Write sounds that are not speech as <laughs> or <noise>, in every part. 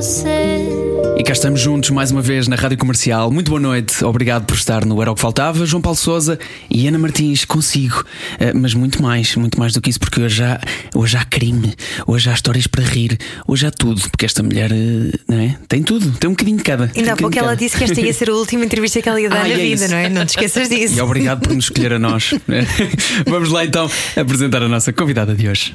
você. E cá estamos juntos mais uma vez na Rádio Comercial. Muito boa noite, obrigado por estar no Era o que Faltava. João Paulo Souza e Ana Martins, consigo. Eh, mas muito mais, muito mais do que isso, porque hoje há, hoje há crime, hoje há histórias para rir, hoje há tudo, porque esta mulher eh, não é? tem tudo, tem um bocadinho de cada. Ainda há pouco ela disse que esta ia ser a última entrevista que ela ia dar <laughs> Ah, na é vida, isso. não é? Não te esqueças <laughs> disso. E obrigado por nos escolher a nós. né? <laughs> Vamos lá então apresentar a nossa convidada de hoje.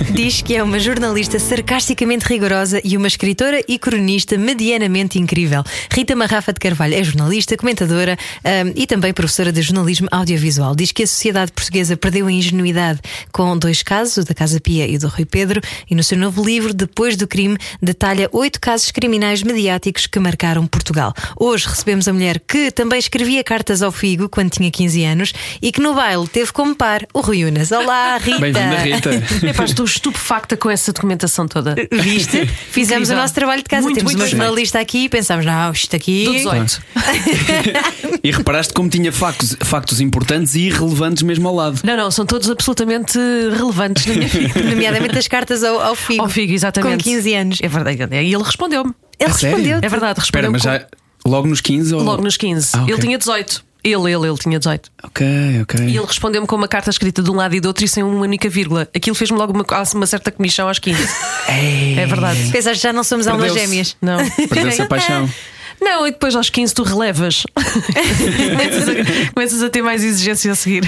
<laughs> Diz que é uma jornalista sarcasticamente rigorosa e uma escritora e cronista medianamente incrível. Rita Marrafa de Carvalho é jornalista, comentadora ahm, e também professora de jornalismo audiovisual. Diz que a sociedade portuguesa perdeu a ingenuidade com dois casos, o da Casa Pia e o do Rui Pedro, e no seu novo livro, Depois do Crime, detalha oito casos criminais mediáticos que marcaram Portugal. Hoje recebemos a mulher que também escrevia cartas ao Figo quando tinha 15 anos e que no baile teve como par o Rui Unas. Olá, Rita! Bem-vinda, Rita. Epá, estou estupefacta com essa documentação toda. Viste? <laughs> Fizemos Incrível. o nosso trabalho de casa. Muito, Temos muito uma bem jornalista aqui e pensámos, não, isto aqui. Do 18. <laughs> E reparaste como tinha factos, factos importantes e irrelevantes mesmo ao lado. Não, não, são todos absolutamente relevantes na minha <laughs> vida. Nomeadamente as cartas ao, ao Figo. Ao Figo, exatamente. Com 15 anos. É verdade. E ele respondeu-me. Ele respondeu. É verdade, Espera, respondeu mas já logo nos 15 ou... logo nos 15. Ah, ok. Ele tinha 18. Ele, ele, ele tinha 18. Ok, ok. E ele respondeu-me com uma carta escrita de um lado e do outro e sem uma única vírgula. Aquilo fez-me logo uma, uma certa comissão aos 15. <laughs> É verdade. Pensaste já não somos almas gêmeas. Não. Perdeu-se a paixão. <laughs> Não, e depois aos 15 tu relevas. <laughs> começas, a, começas a ter mais exigência a seguir.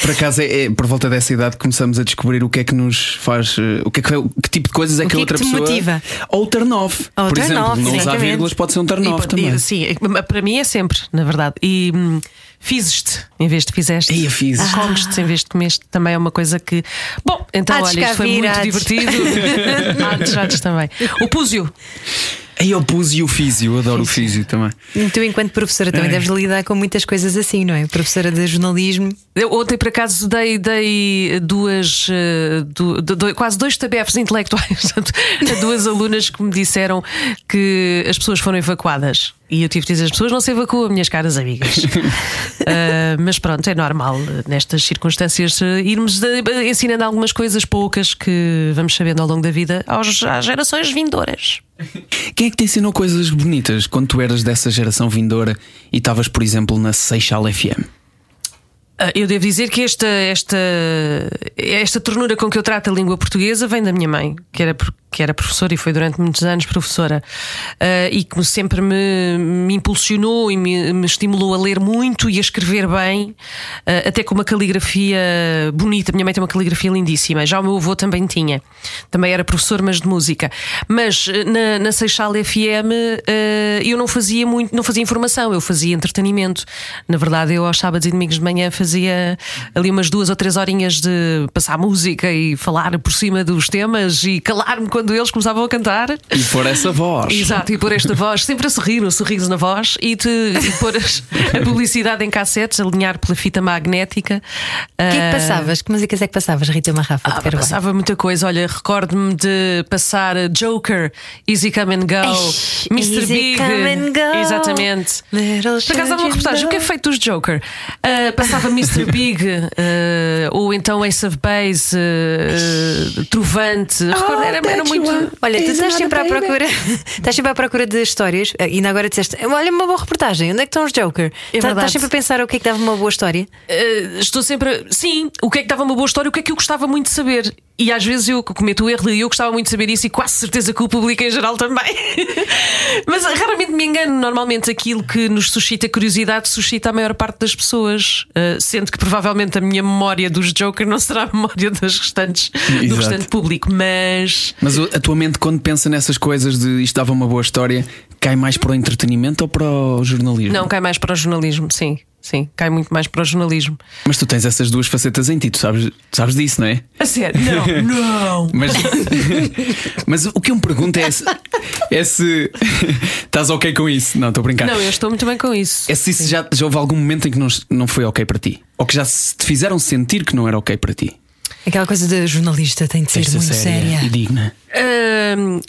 Por acaso é, é por volta dessa idade que começamos a descobrir o que é que nos faz, eh, o que, é que, que tipo de coisas é O que, que a é que outra te pessoa. motiva? Ou turn off. Ou por turn exemplo, off, não usar vírgulas pode ser um turn E off pode- também. e, Sim, para mim é sempre, na verdade. E hum, fizes-te em vez de fizeste. Ei, a fizes. Comes-te em vez de comeste também é uma coisa que. Bom, então Há olha, isto foi muito divertido. Antes, antes também. O púsio. Aí eu pus e o físio, eu adoro o físio também. Tu, enquanto professora, também deves lidar com muitas coisas assim, não é? Professora de jornalismo. Eu ontem, por acaso, dei, dei duas, eh, du- do- do- quase dois tabefes intelectuais <laughs> a duas alunas que me disseram que as pessoas foram evacuadas. E eu tive de dizer: as pessoas não se evacuam, minhas caras amigas. <laughs> Ah, mas pronto, é normal eh, nestas circunstâncias eh, irmos de- ensinando algumas coisas poucas que vamos sabendo ao longo da vida aos, às gerações vindouras. Quem é que te ensinou coisas bonitas quando tu eras dessa geração vindoura e estavas, por exemplo, na Seixal FM? Ah, Eu devo dizer que esta, esta, esta ternura com que eu trato a língua portuguesa vem da minha mãe, que era, que era professora e foi durante muitos anos professora, ah, e que sempre me, me impulsionou e me, me estimulou a ler muito e a escrever bem, ah, até com uma caligrafia bonita. Minha mãe tem uma caligrafia lindíssima, já o meu avô também tinha, também era professor, mas de música. Mas ah, na, na Seixal FM ah, eu não fazia muito, não fazia informação, eu fazia entretenimento. Na verdade, eu aos sábados e domingos de manhã fazia ali umas duas ou três horinhas de passar música e falar por cima dos temas e calar-me quando eles começavam a cantar. E por essa voz. Exato, e pôr esta voz, sempre a sorrir, um sorriso na voz e, te, e pôr as- a publicidade em cassetes, alinhar pela fita magnética. O que é que passavas? Que músicas é que passavas, Rita Marrafa Ah, passava muita coisa. Olha, recordo-me de passar Joker, Easy Come and Go, Eish, Mr. Easy Big. Come and Go. Exatamente. Por acaso há uma reportagem. O que é feito dos Joker? Ah, passava Mr. <laughs> Big, ah, ou então Ace of Base, ah, Trovante. Recordo, era, era muito. Olha, tu estás sempre à procura <laughs> Estás sempre à procura de histórias E ainda agora disseste Olha uma boa reportagem, onde é que estão os Joker? É Tá- estás sempre a pensar o que é que dava uma boa história Uh, estou sempre. a- Sim, o que é que dava uma boa história, o que é que eu gostava muito de saber. E às vezes eu cometo o erro e eu gostava muito de saber isso e quase certeza que o público em geral também. <laughs> Mas raramente me engano. Normalmente aquilo que nos suscita curiosidade suscita a maior parte das pessoas. Uh, sendo que provavelmente a minha memória dos Joker não será a memória das restantes, Exato. do restante público. Mas. Mas a tua mente, quando pensa nessas coisas de isto dava uma boa história, cai mais para o entretenimento ou para o jornalismo? Não, cai mais para o jornalismo, sim. Sim, cai muito mais para o jornalismo. Mas tu tens essas duas facetas em ti, tu sabes, sabes disso, não é? A sério? Não, <laughs> não. Mas, <laughs> mas o que eu me pergunto é se, é se estás ok com isso. Não, estou a brincar. Não, eu estou muito bem com isso. É se isso já, já houve algum momento em que não, não foi ok para ti? Ou que já se te fizeram sentir que não era ok para ti? Aquela coisa de jornalista tem de ser Esta muito séria séria. e digna. Hum,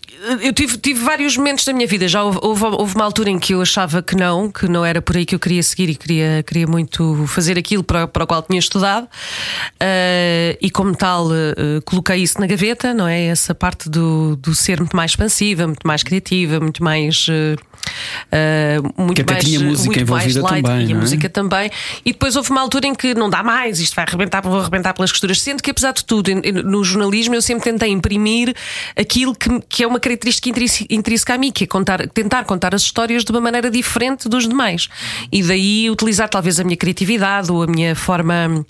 eu tive, tive vários momentos da minha vida. Já houve, houve, houve uma altura em que eu achava que não, que não era por aí que eu queria seguir e queria, queria muito fazer aquilo para, para o qual tinha estudado. Uh, e como tal, uh, coloquei isso na gaveta, não é? Essa parte do, do ser muito mais expansiva, muito mais criativa, muito mais. Uh, uh, muito Que até mais, tinha música muito mais envolvida light, também, E a não é? música também. E depois houve uma altura em que não dá mais, isto vai arrebentar, vou arrebentar pelas costuras. Sendo que, apesar de tudo, no jornalismo eu sempre tentei imprimir aquilo que, que é uma característica intrínse- intrínseca a mim, que é contar, tentar contar as histórias de uma maneira diferente dos demais. E daí utilizar talvez a minha criatividade ou a minha forma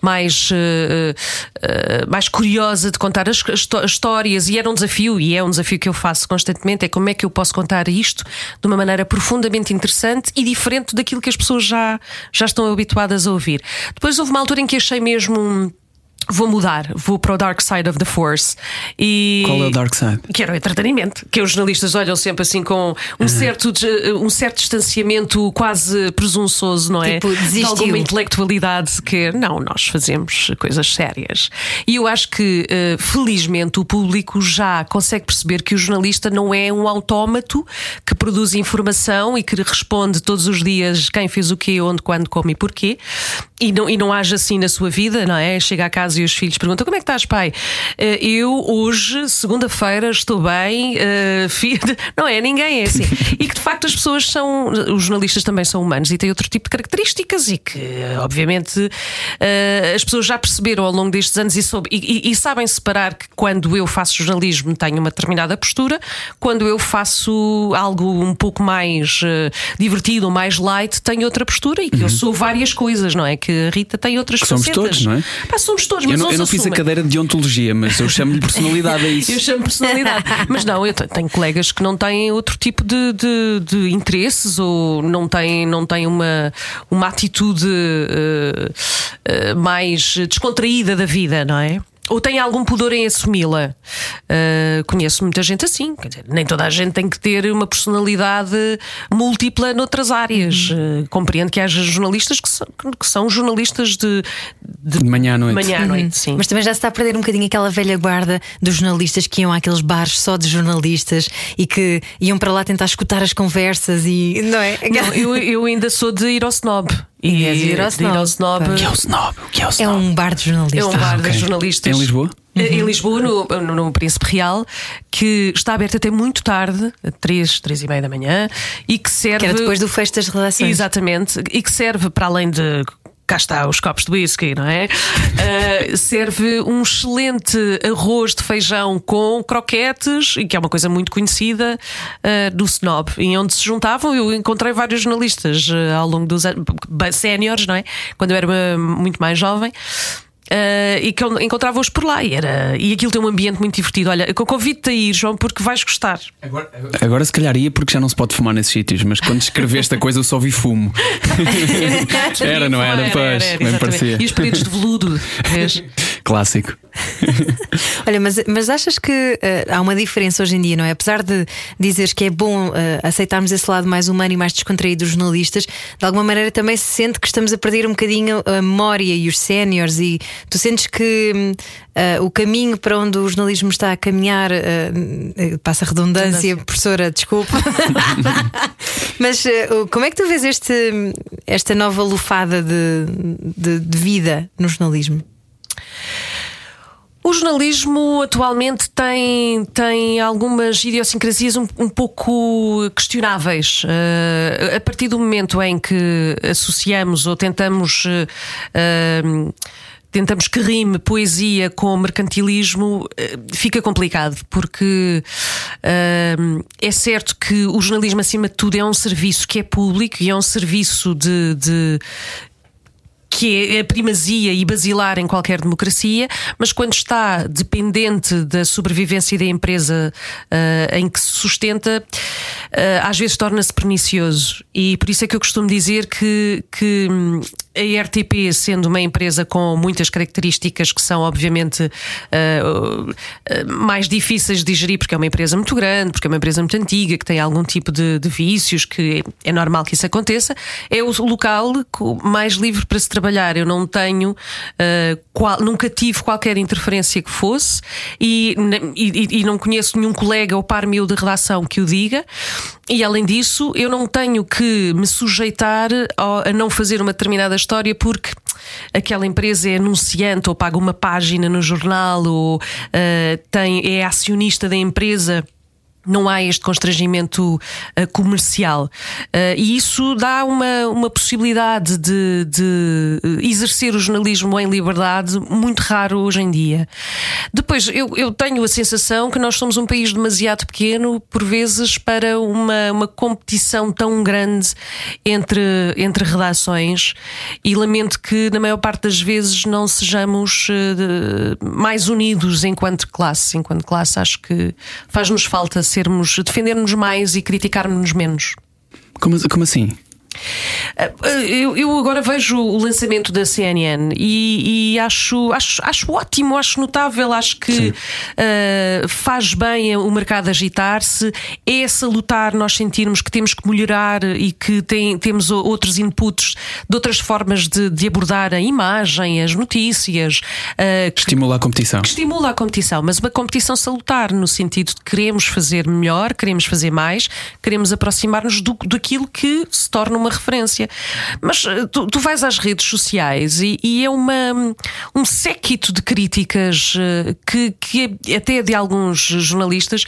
mais, eh, eh, mais curiosa de contar as, as as histórias. E era um desafio, e é um desafio que eu faço constantemente: é como é que eu posso contar isto de uma maneira profundamente interessante e diferente daquilo que as pessoas já, já estão habituadas a ouvir. Depois houve uma altura em que achei mesmo. Vou mudar, vou para o Dark Side of the Force. E... Qual é o Dark Side? Que era o entretenimento, que os jornalistas olham sempre assim com um, certo, de- um certo distanciamento quase presunçoso, não é? Tipo, de alguma intelectualidade que não, nós fazemos coisas sérias. E eu acho que, eh, felizmente, o público já consegue perceber que o jornalista não é um autómato que produz informação e que responde todos os dias quem fez o quê, onde, quando, como e porquê. E não, e não age assim na sua vida, não é? Chega a casa e os filhos perguntam: Como é que estás, pai? Eh, Eu hoje, segunda-feira, estou bem, eh, <laughs> filho. Não é? Ninguém é assim. E que de facto as pessoas são. Os jornalistas também são humanos e têm outro tipo de características e que, obviamente, eh, as pessoas já perceberam ao longo destes anos e, soube- e- e- sabem separar que quando eu faço jornalismo tenho uma determinada postura, quando eu faço algo um pouco mais divertido ou mais light, tenho outra postura e que eu sou várias coisas, não é? Que a Rita tem outras Que somos facetas. todos, não é? Pá, somos todos, Eu não, eu não fiz a cadeira de ontologia, mas eu chamo-lhe personalidade a isso. <laughs> Eu chamo personalidade. Mas não, eu te- tenho colegas que não têm outro tipo de, de, de interesses ou não têm, não têm uma, uma atitude eh, eh, mais descontraída da vida, não é? Ou têm algum pudor em assumi-la. Eh, conheço muita gente assim. Quer dizer, nem toda a gente tem que ter uma personalidade múltipla noutras áreas. Eh, compreendo que haja jornalistas que são, que são jornalistas de, de, De manhã à noite. manhã à noite, sim. Mas também já se está a perder um bocadinho aquela velha guarda dos jornalistas que iam àqueles bares só de jornalistas e que iam para lá tentar escutar as conversas e. Não é? Não, eu, eu ainda sou de ir ao snob. E de ir ao de ir ao snob. snob. O que é o snob? O que é o É snob? um bar de jornalistas. É um bar ok. de jornalistas. Em Lisboa? Eh, Em Lisboa, no, no, no Príncipe Real, que está aberto até muito tarde, três, três e meia da manhã, e que serve. Que era depois do fecho das redações. Exatamente, e que serve para além de. Cá está os copos de whisky, não é? Eh, serve um excelente arroz de feijão com croquetes, que é uma coisa muito conhecida eh, do Snob, e onde se juntavam. Eu encontrei vários jornalistas eh, ao longo dos anos, séniores, não é? Quando eu era muito mais jovem. Eh, e que eu encontrava-os por lá e, era, e aquilo tem um ambiente muito divertido. Olha, eu convido-te a ir, João, porque vais gostar. Agora se calhar ia porque já não se pode fumar nesses sítios, mas quando escreveste a coisa eu só vi fumo. <laughs> Era, não era? Pois, bem exatamente. parecia. E os períodos de veludo, vês? <laughs> Clássico. <laughs> Olha, mas, mas achas que eh, há uma diferença hoje em dia, não é? Apesar de dizeres que é bom eh, aceitarmos esse lado mais humano e mais descontraído dos jornalistas, de alguma maneira também se sente que estamos a perder um bocadinho a memória e os séniores, e tu sentes que hum, eh, o caminho para onde o jornalismo está a caminhar, passa a redundância, professora, desculpa. <laughs> <laughs> mas como é que tu vês este, esta nova lufada de, de- de vida no jornalismo? O jornalismo atualmente tem, tem algumas idiosincrasias um, um pouco questionáveis. Eh, a partir do momento em que associamos ou tentamos. eh, Tentamos que rime poesia com mercantilismo, fica complicado, porque é certo que o jornalismo, acima de tudo, é um serviço que é público e é um serviço de- de que é a primazia e basilar em qualquer democracia, mas quando está dependente da sobrevivência da empresa uh, em que se sustenta, uh, às vezes torna-se pernicioso. E por isso é que eu costumo dizer que, que hum, a RTP, sendo uma empresa com muitas características que são, obviamente, uh, uh, mais difíceis de digerir, porque é uma empresa muito grande, porque é uma empresa muito antiga, que tem algum tipo de, de vícios, que é normal que isso aconteça, é o local mais livre para se trabalhar. Eu não tenho, uh, qual, nunca tive qualquer interferência que fosse e, e, e não conheço nenhum colega ou par meu de redação que o diga. E além disso, eu não tenho que me sujeitar a não fazer uma determinada história porque aquela empresa é anunciante ou paga uma página no jornal ou uh, tem, é acionista da empresa não há este constrangimento uh, comercial. Uh, e isso dá uma, uma possibilidade de, de, exercer o jornalismo em liberdade muito raro hoje em dia. Depois, eu, eu tenho a sensação que nós somos um país demasiado pequeno, por vezes, para uma, uma competição tão grande entre, entre redações, e lamento que, na maior parte das vezes, não sejamos uh, mais unidos enquanto classe. Enquanto classe, acho que faz-nos falta sermos, defendermos mais e criticarmos menos. Como, como assim? Eh, eu, eu, agora vejo o lançamento da CNN e, e acho, acho, acho ótimo, acho notável, acho que uh, faz bem o mercado agitar-se, é salutar nós sentirmos que temos que melhorar e que tem, temos outros inputs de outras formas de, de abordar a imagem, as notícias. Uh, que estimula a competição. Que estimula a competição, mas uma competição salutar no sentido de queremos fazer melhor, queremos fazer mais, queremos aproximar-nos do, daquilo que se torna uma referência. Mas eh, tu, tu vais às redes sociais e, e, é uma, um séquito de críticas eh, que, que é até de alguns jornalistas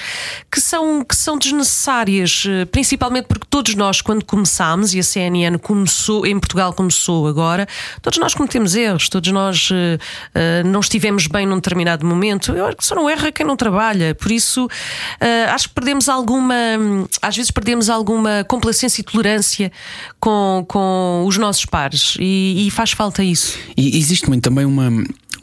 que são, que são desnecessárias, eh, principalmente porque todos nós, quando começámos, e a CNN começou, em Portugal começou agora, todos nós cometemos erros, todos nós uh, não estivemos bem num determinado momento. Eu acho que só não erra quem não trabalha, por isso uh, acho que perdemos alguma, às vezes perdemos alguma complacência e tolerância com, com os nossos pares e, e faz falta isso. E existe muito também uma,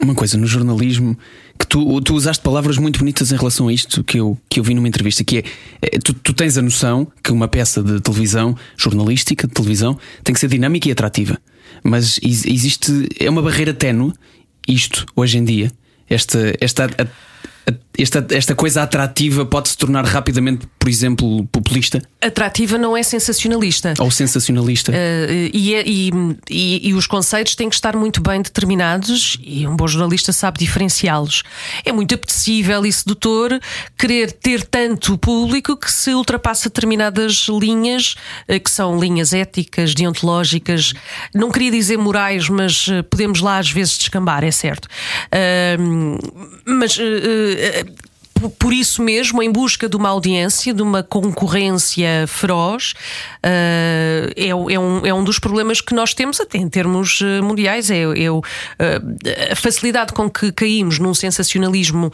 uma coisa no jornalismo que tu, tu usaste palavras muito bonitas em relação a isto que eu, que eu vi numa entrevista, que é, é tu, tu tens a noção que uma peça de televisão, jornalística de televisão, tem que ser dinâmica e atrativa. Mas existe, é uma barreira ténue, isto, hoje em dia, esta, esta esta, esta coisa atrativa pode se tornar rapidamente, por exemplo, populista? Atrativa não é sensacionalista. Ou sensacionalista. Uh, e, é, e, e, e, os conceitos têm que estar muito bem determinados e um bom jornalista sabe diferenciá-los. É muito apetecível e sedutor querer ter tanto público que se ultrapassa determinadas linhas, uh, que são linhas éticas, deontológicas, não queria dizer morais, mas uh, podemos lá às vezes descambar, é certo. mas por isso mesmo, em busca de uma audiência, de uma concorrência feroz, uh, é, é, um, é um dos problemas que nós temos até em termos eh, mundiais. É, é uh, a facilidade com que caímos num sensacionalismo.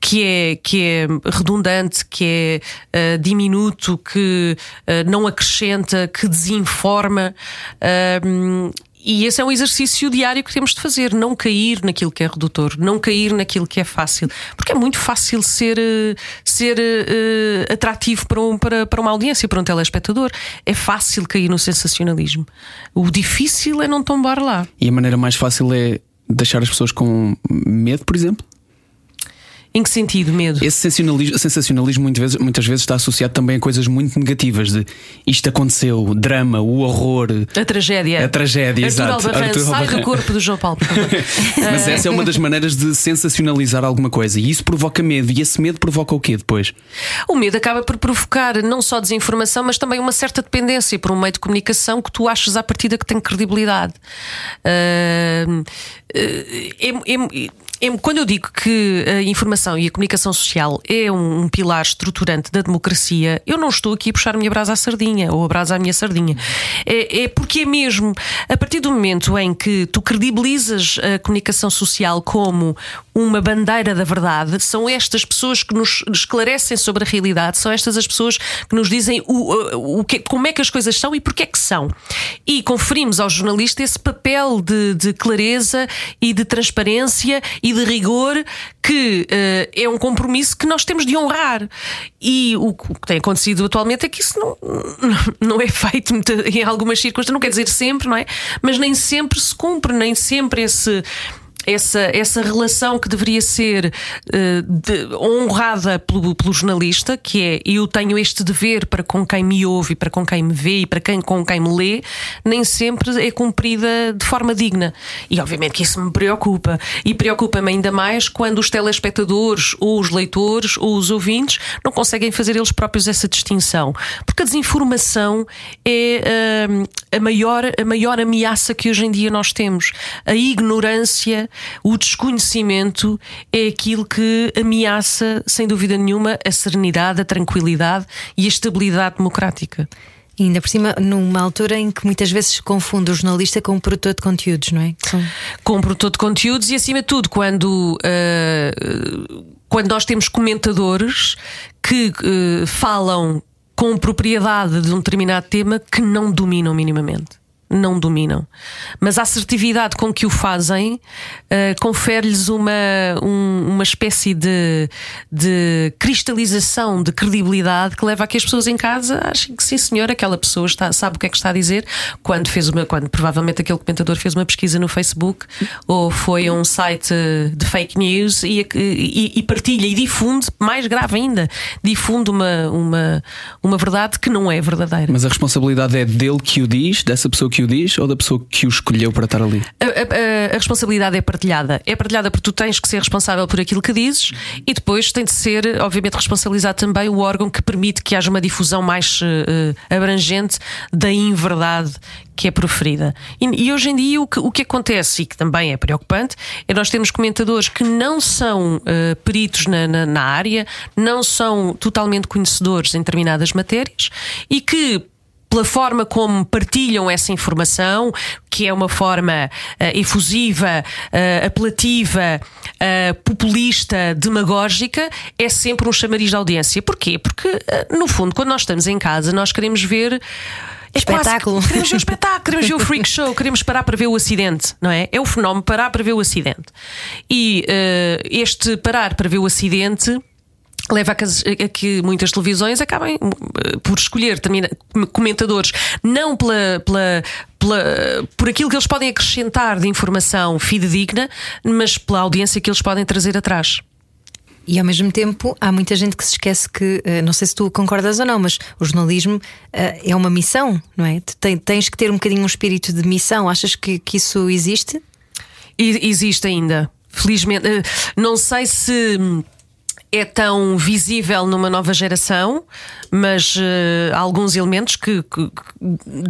Que é, que é redundante, que é uh, diminuto, que uh, não acrescenta, que desinforma. Uh, e esse é um exercício diário que temos de fazer, não cair naquilo que é redutor, não cair naquilo que é fácil, porque é muito fácil ser, eh, ser uh, atrativo para, um, para, para uma audiência, para um telespectador. É fácil cair no sensacionalismo. O difícil é não tombar lá. E a maneira mais fácil é deixar as pessoas com medo, por exemplo? Em que sentido, medo? Esse sensacionalismo, sensacionalismo muitas, vezes, muitas vezes está associado também a coisas muito negativas de isto aconteceu, drama, o horror, a tragédia. A tragédia, Arthur exato. Albarrán, Arthur sai do corpo do João Paulo, favor. <laughs> Mas essa é uma das maneiras de sensacionalizar alguma coisa e isso provoca medo. E esse medo provoca o quê depois? O medo acaba por provocar não só desinformação, mas também uma certa dependência por um meio de comunicação que tu achas à partida que tem credibilidade. Uh, é, é, é- quando eu digo que a informação e a comunicação social é um, um pilar estruturante da democracia, eu não estou aqui a puxar a minha brasa à sardinha ou a brasa à minha sardinha. É, é porque é mesmo a partir do momento em que tu credibilizas a comunicação social como uma bandeira da verdade, são estas pessoas que nos esclarecem sobre a realidade, são estas as pessoas que nos dizem o, o que, como é que as coisas são e porque é que são. E conferimos ao jornalista esse papel de, de clareza e de transparência e de rigor que eh, é um compromisso que nós temos de honrar. E o, que tem acontecido atualmente é que isso não, <laughs> não é feito em algumas circunstâncias, não quer dizer sempre, não é? Mas nem sempre se cumpre, nem sempre esse essa, essa relação que deveria ser eh, de- honrada pelo, pelo jornalista, que é eu tenho este dever para com quem me ouve para com quem me vê e para quem, com quem me lê, nem sempre é cumprida de forma digna. E obviamente que isso me preocupa. E preocupa-me ainda mais quando os telespectadores, ou os leitores, ou os ouvintes não conseguem fazer eles próprios essa distinção. Porque a desinformação é hum, a, maior, a maior ameaça que hoje em dia nós temos. A ignorância, o desconhecimento é aquilo que ameaça, sem dúvida nenhuma, a serenidade, a tranquilidade e a estabilidade democrática. E ainda por cima, numa altura em que muitas vezes se confunde o jornalista com o produtor de conteúdos, não é? São- com o produtor de conteúdos e, acima de tudo, quando, uh, quando nós temos comentadores que uh, falam com propriedade de um determinado tema que não dominam minimamente. Não dominam. Mas a assertividade com que o fazem uh, confere-lhes uma, um- uma espécie de, de cristalização de credibilidade que leva a que as pessoas em casa achem que sim, senhor, aquela pessoa está, sabe o que é que está a dizer quando fez uma, quando provavelmente aquele comentador fez uma pesquisa no Facebook ou foi a um site de fake news e, e- e partilha e difunde, mais grave ainda, difunde uma, uma, uma verdade que não é verdadeira. Mas a responsabilidade é dele que o diz, dessa pessoa que o diz, ou da pessoa que o escolheu para estar ali? A, a- a responsabilidade é partilhada. É partilhada porque tu tens que ser responsável por aquilo que dizes e depois tem de ser, obviamente, responsabilizado também o órgão que permite que haja uma difusão mais eh, abrangente da inverdade que é proferida. E, e hoje em dia o que, o que acontece, e que também é preocupante, é nós termos comentadores que não são eh, peritos na, na- na área, não são totalmente conhecedores em determinadas matérias e que pela forma como partilham essa informação, que é uma forma eh, efusiva, eh, apelativa, eh, populista, demagógica, é sempre um chamariz de audiência. Porquê? Porque, no fundo, quando nós estamos em casa, nós queremos ver. é quase- Espetáculo. queremos ver o espetáculo, queremos ver o freak show, queremos parar para ver o acidente, não é? É o fenómeno parar para ver o acidente. E eh, este parar para ver o acidente leva a que, a que muitas televisões acabem eh, por escolher comentadores não pela, pela, pela- por aquilo que eles podem acrescentar de informação fidedigna, mas pela audiência que eles podem trazer atrás. E ao mesmo tempo há muita gente que se esquece que, eh, não sei se tu concordas ou não, mas o jornalismo eh, é uma missão, não é? Tens que ter um bocadinho um espírito de missão. Achas que, que isso existe? E existe ainda, felizmente. Não sei se hum, é tão visível numa nova geração, mas eh, há alguns elementos que, que-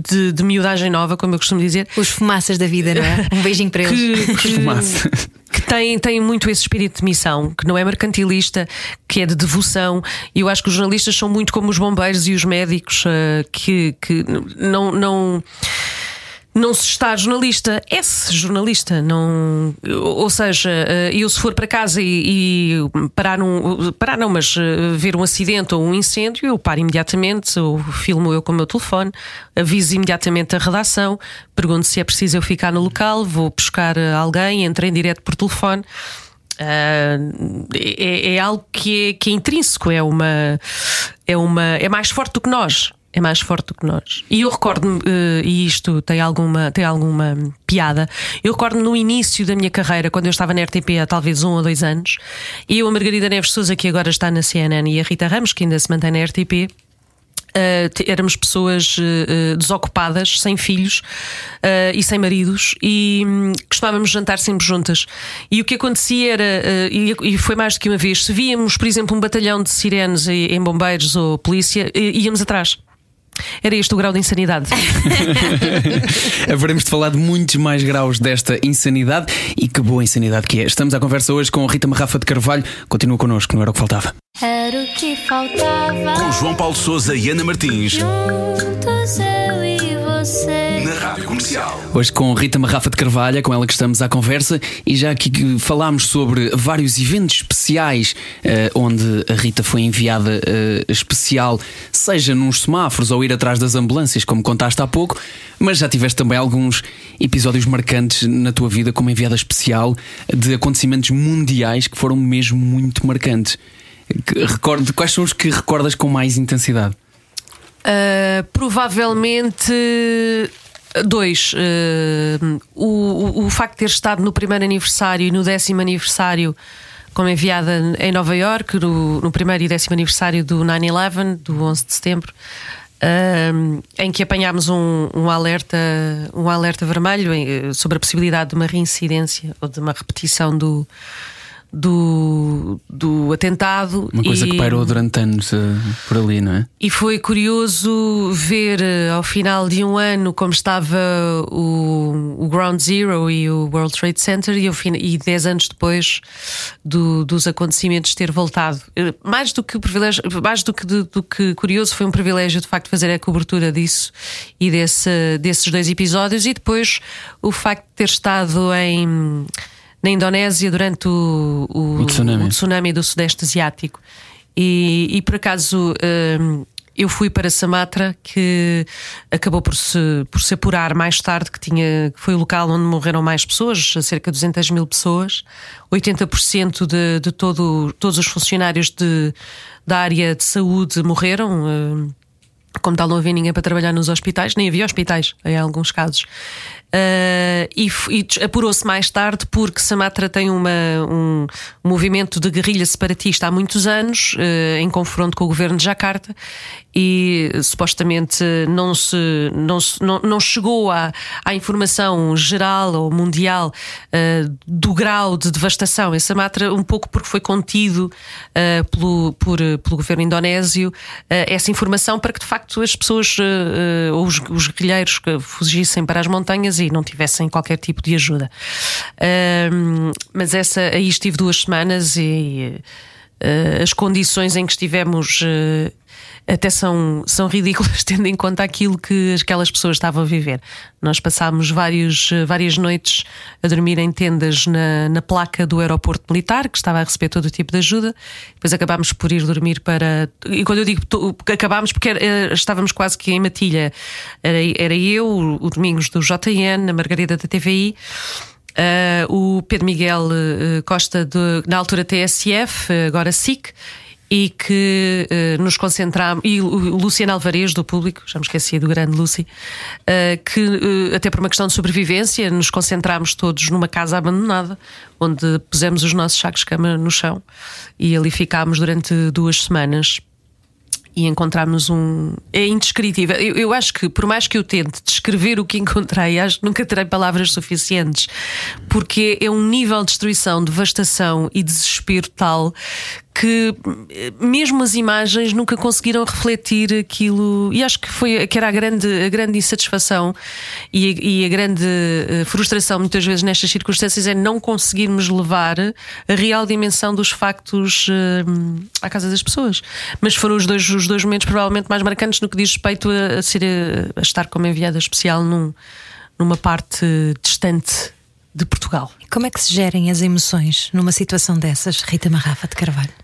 de, de miudagem nova, como eu costumo dizer, Os fumaças da vida, não é? <laughs> Um beijinho para eles. que, que, Fumaça. que tem, tem muito esse espírito de missão, que não é mercantilista, que é de devoção. E eu acho que os jornalistas são muito como os bombeiros e os médicos, eh, que, que não. não não se está jornalista, é-se jornalista. Não, ou seja, eh, eu se for para casa e, e parar um. Parar não, mas eh, ver um acidente ou um incêndio, eu paro imediatamente, ou filmo eu com o meu telefone, aviso imediatamente a redação, pergunto se é preciso eu ficar no local, vou buscar eh, alguém, entrei em direto por telefone. Ah, é, é algo que é, que é intrínseco, é uma, é uma. é mais forte do que nós. É mais forte do que nós. E eu recordo-me, eh, e isto tem alguma, tem alguma piada, eu recordo-me no início da minha carreira, quando eu estava na RTP há talvez um ou dois anos, e eu, a Margarida Neves Souza, que agora está na CNN, e a Rita Ramos, que ainda se mantém na RTP, Uh, te- éramos pessoas uh, desocupadas, sem filhos uh, e sem maridos, e hum, costumávamos jantar sempre juntas. E o que acontecia era, e, e foi mais do que uma vez, se víamos, por exemplo, um batalhão de sirenes em bombeiros ou polícia, íamos atrás. Era este o grau de insanidade. <laughs> Haveremos de falar de muitos mais graus desta insanidade e que boa insanidade que é. Estamos à conversa hoje com Rita Marrafa de Carvalho. Continua connosco, não era o que faltava. Era o que faltava. Com João Paulo Souza e Ana Martins. Juntos eu e você. Na Rádio Comercial. Hoje com Rita Marrafa de Carvalho, é com ela que estamos à conversa e já aqui que falámos sobre vários eventos especiais eh, onde a Rita foi enviada eh, especial, seja nos semáforos ou ir atrás das ambulâncias, como contaste há pouco, mas já tiveste também alguns episódios marcantes na tua vida como enviada especial de acontecimentos mundiais que foram mesmo muito marcantes. Recordo, quais são os que recordas com mais intensidade? Uh, provavelmente dois. Uh, o, o, facto de ter estado no primeiro aniversário e no décimo aniversário como enviada em Nova York, no, no primeiro e décimo aniversário do 9-11, do 11 de setembro. em que apanhámos um, um alerta, um alerta vermelho sobre a possibilidade de uma reincidência ou de uma repetição do, do, do atentado. Uma coisa E- que pairou durante anos eh, por ali, não é? e foi curioso ver eh, ao final de um ano como estava o, o Ground Zero e o World Trade Center e, e dez anos depois do- dos acontecimentos ter voltado. Eh, Mais do que privilégio, mais do que, do, do que curioso, foi um privilégio de facto fazer a cobertura disso e desse, desses dois episódios e depois o facto de ter estado em na Indonésia durante o, o, O tsunami. o tsunami do Sudeste Asiático. E, e, por acaso hum, eu fui para Sumatra, que acabou por se, por se apurar mais tarde, que, tinha, que foi o local onde morreram mais pessoas, cerca de 200 mil pessoas. 80% de, de todo, todos os funcionários de, da área de saúde morreram. hum, como tal, não havia ninguém para trabalhar nos hospitais, nem havia hospitais em alguns casos. Ah, e e apurou-se mais tarde porque Samatra tem uma, um movimento de guerrilha separatista há muitos anos, ah, em confronto com o governo de Jacarta, e supostamente não, se, não, se- não, não chegou à, à informação geral ou mundial ah, do grau de devastação em Samatra, um pouco porque foi contido pelo, por, pelo governo indonésio essa informação para que de facto as pessoas ou os, os guerrilheiros fugissem para as montanhas e não tivessem qualquer tipo de ajuda. Mas essa aí estive duas semanas e as condições em que estivemos. ah, até são, são ridículas, <laughs> tendo em conta aquilo que aquelas pessoas estavam a viver. Nós passámos vários, eh, várias noites a dormir em tendas na, na placa do aeroporto militar, que estava a receber todo o tipo de ajuda. Depois acabámos por ir dormir para. E quando eu digo acabámos, porque era- estávamos quase que em matilha. Era, era eu, o Domingos do JN, a Margarida da TVI. Uh, o Pedro Miguel uh, Costa, de, na altura TSF, uh, agora SIC, e que uh, nos concentramos, e o Luciano Alvarez, do público, já me esqueci do grande Lucy, uh, que uh, até por uma questão de sobrevivência, nos concentrámos todos numa casa abandonada, onde pusemos os nossos sacos de cama no chão e ali ficámos durante duas semanas e encontramos um. É indescritível. Eu, eu acho que, por mais que eu tente descrever o que encontrei, acho que nunca terei palavras suficientes, porque é um nível de destruição, devastação e desespero tal que eh, mesmo as imagens nunca conseguiram refletir aquilo e acho que foi que era a grande, a grande insatisfação e, e a grande eh, frustração muitas vezes nestas circunstâncias é não conseguirmos levar a real dimensão dos factos eh, à casa das pessoas mas foram os dois, os dois momentos provavelmente mais marcantes no que diz respeito a, a ser a estar como enviada especial num, numa parte distante de Portugal Como é que se gerem as emoções numa situação dessas, Rita Marrafa de Carvalho?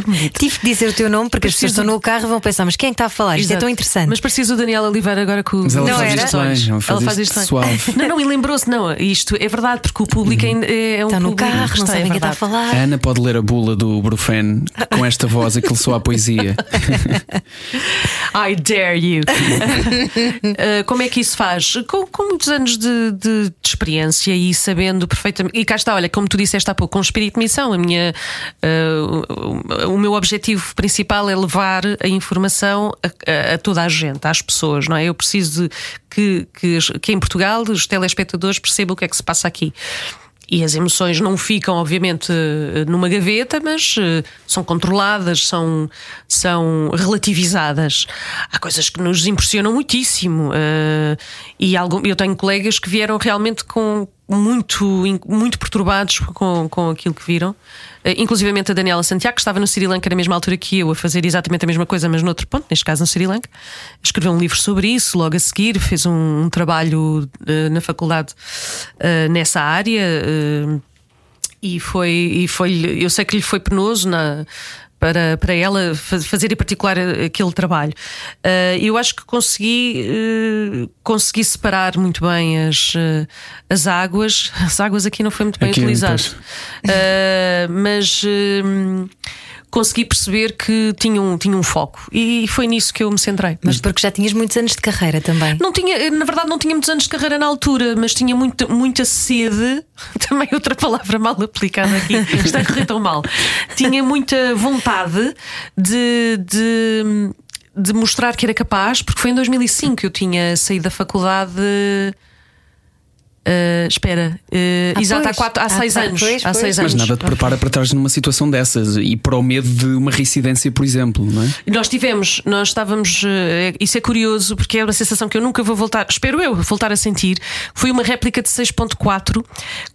muito bonito Tive de dizer o teu nome porque as pessoas Preciso- estão no carro e vão pensar, mas quem é que está a falar? Isto é tão interessante. Mas preciso o Daniel Oliveira agora com Mas ela Não faz era? isto bem, ela faz, isto bem. suave. Não, não, e lembrou-se, não, isto é verdade, porque o público ainda é um Estão no público carro, não está- é sabem quem está a falar. A Ana pode ler a bula do Brufen com esta voz, aquilo soa a poesia. <laughs> I dare you. Uh, <laughs> como é que isso faz? Com, com muitos anos de, de- de experiência e sabendo perfeitamente. E cá está, olha, como tu disseste há pouco, com espírito de missão, a minha, uh, o, meu objetivo principal é levar a informação a, a- a toda a gente, às pessoas, não é? Eu preciso que, que, que em Portugal os telespectadores percebam o que é que se passa aqui. e as emoções não ficam, obviamente, eh, numa gaveta, mas eh, são controladas, são, são relativizadas. Há coisas que nos impressionam muitíssimo. eh, e eu tenho colegas que vieram realmente com muito, muito perturbados com, com aquilo que viram. Eh, inclusivamente a Daniela Santiago, que estava no Sri Lanka na mesma altura que eu, a fazer exatamente a mesma coisa, mas noutro ponto, neste caso no Sri Lanka. Escreveu um livro sobre isso, logo a seguir, fez um, um trabalho eh, na faculdade eh, nessa área. eh, e foi, e foi eu sei que lhe foi penoso na, para, para ela fa- fazer em particular aquele trabalho. Eh, eu acho que consegui, eh, consegui separar muito bem as, eh, as águas. <laughs> As águas aqui não foi muito bem Aqui. Eh, mas consegui perceber que tinha um, tinha um foco e foi nisso que eu me centrei. Mas porque já tinhas muitos anos de carreira também. Não tinha, na verdade, não tinha muitos anos de carreira na altura, mas tinha muito, muita sede. <laughs> Também outra palavra mal aplicada aqui. Está a correr tão mal. Tinha muita vontade de. de de mostrar que era capaz, porque foi em 2005 que eu tinha saído da faculdade. Eh, espera, eh, Ah, exato, há, quatro, há Ah, seis tá, anos. pois, há pois. seis Mas anos. nada te prepara para trás numa situação dessas e para o medo de uma reincidência, por exemplo, não é? Nós tivemos, nós estávamos. eh, Isso é curioso porque é uma sensação que eu nunca vou voltar, espero eu, voltar a sentir. Foi uma réplica de 6.4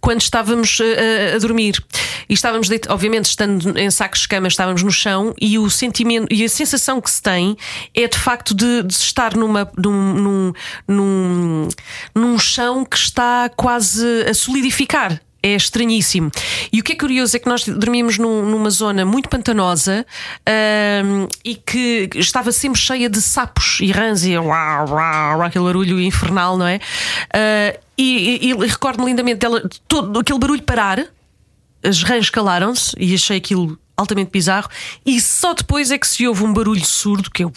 quando estávamos a, a dormir. E estávamos, deit- obviamente, estando em sacos de cama, estávamos no chão e o sentimento e a sensação que se tem é de facto de, de estar numa, num, num, num, num chão que está quase a solidificar. É estranhíssimo. E o que é curioso é que nós dormíamos num- numa zona muito pantanosa ahm, e que estava sempre cheia de sapos e rãs e uau, uau, aquele barulho infernal, não é? Ah, e, e- e recordo-me lindamente dela, todo aquele barulho parar, as rãs calaram-se e achei aquilo altamente bizarro. E só depois é que se ouve um barulho surdo que é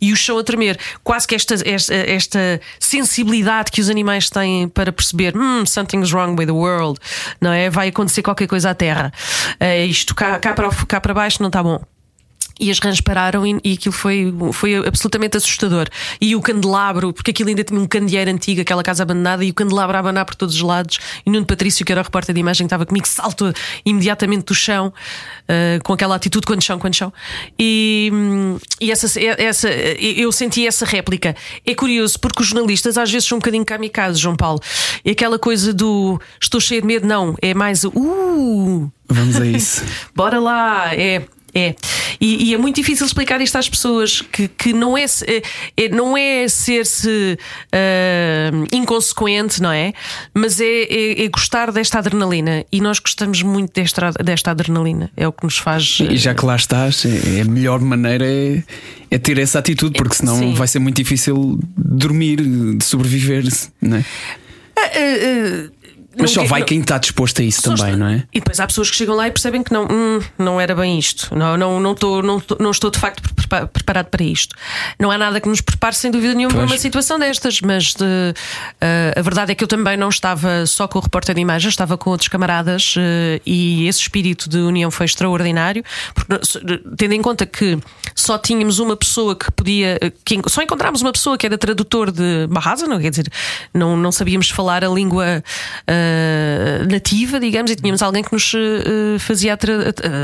e o chão a tremer. Quase que esta, esta, esta sensibilidade que os animais têm para perceber "Hmm, something's wrong with the world, não é? Vai acontecer qualquer coisa à Terra. Eh, isto cá, cá, para, cá para baixo não está bom. E as rãs pararam e, e aquilo foi, foi absolutamente assustador. E o candelabro, porque aquilo ainda tinha um candeeiro antigo, aquela casa abandonada, e o candelabro a abanar por todos os lados. E Nuno Patrício, que era o repórter de imagem que estava comigo, saltou imediatamente do chão, ah, com aquela atitude quando chão, quando chão. E, e essa, essa, eu senti essa réplica. É curioso, porque os jornalistas às vezes são um bocadinho kamikazes, João Paulo. É aquela coisa do estou cheio de medo, não. É mais o uh, Vamos a isso. <laughs> Bora lá, é. É, e, e é muito difícil explicar isto às pessoas que, que não é, é- é- não é ser-se ah, inconsequente, não é? Mas é, é- é gostar desta adrenalina e nós gostamos muito desta, desta adrenalina, é o que nos faz. E já que lá estás, é- é a melhor maneira é, é ter essa atitude, porque senão Sim. vai ser muito difícil dormir, de sobreviver, não é? Ah, ah, ah, Mas só vai quem está disposto a isso também, não é? E depois há pessoas que chegam lá e percebem que não, hum, não era bem isto. Não, não, não, estou, não, não estou de facto prepa- preparado para isto. Não há nada que nos prepare, sem dúvida nenhuma, para uma situação destas. Mas de- eh, a verdade é que eu também não estava só com o repórter de imagem, estava com outros camaradas eh, e esse espírito de união foi extraordinário. Porque, tendo em conta que só tínhamos uma pessoa que podia. Que, só encontrámos uma pessoa que era tradutor de Bahasa, não quer dizer, não, não sabíamos falar a língua eh, nativa, digamos, e tínhamos alguém que nos eh, fazia a, tra-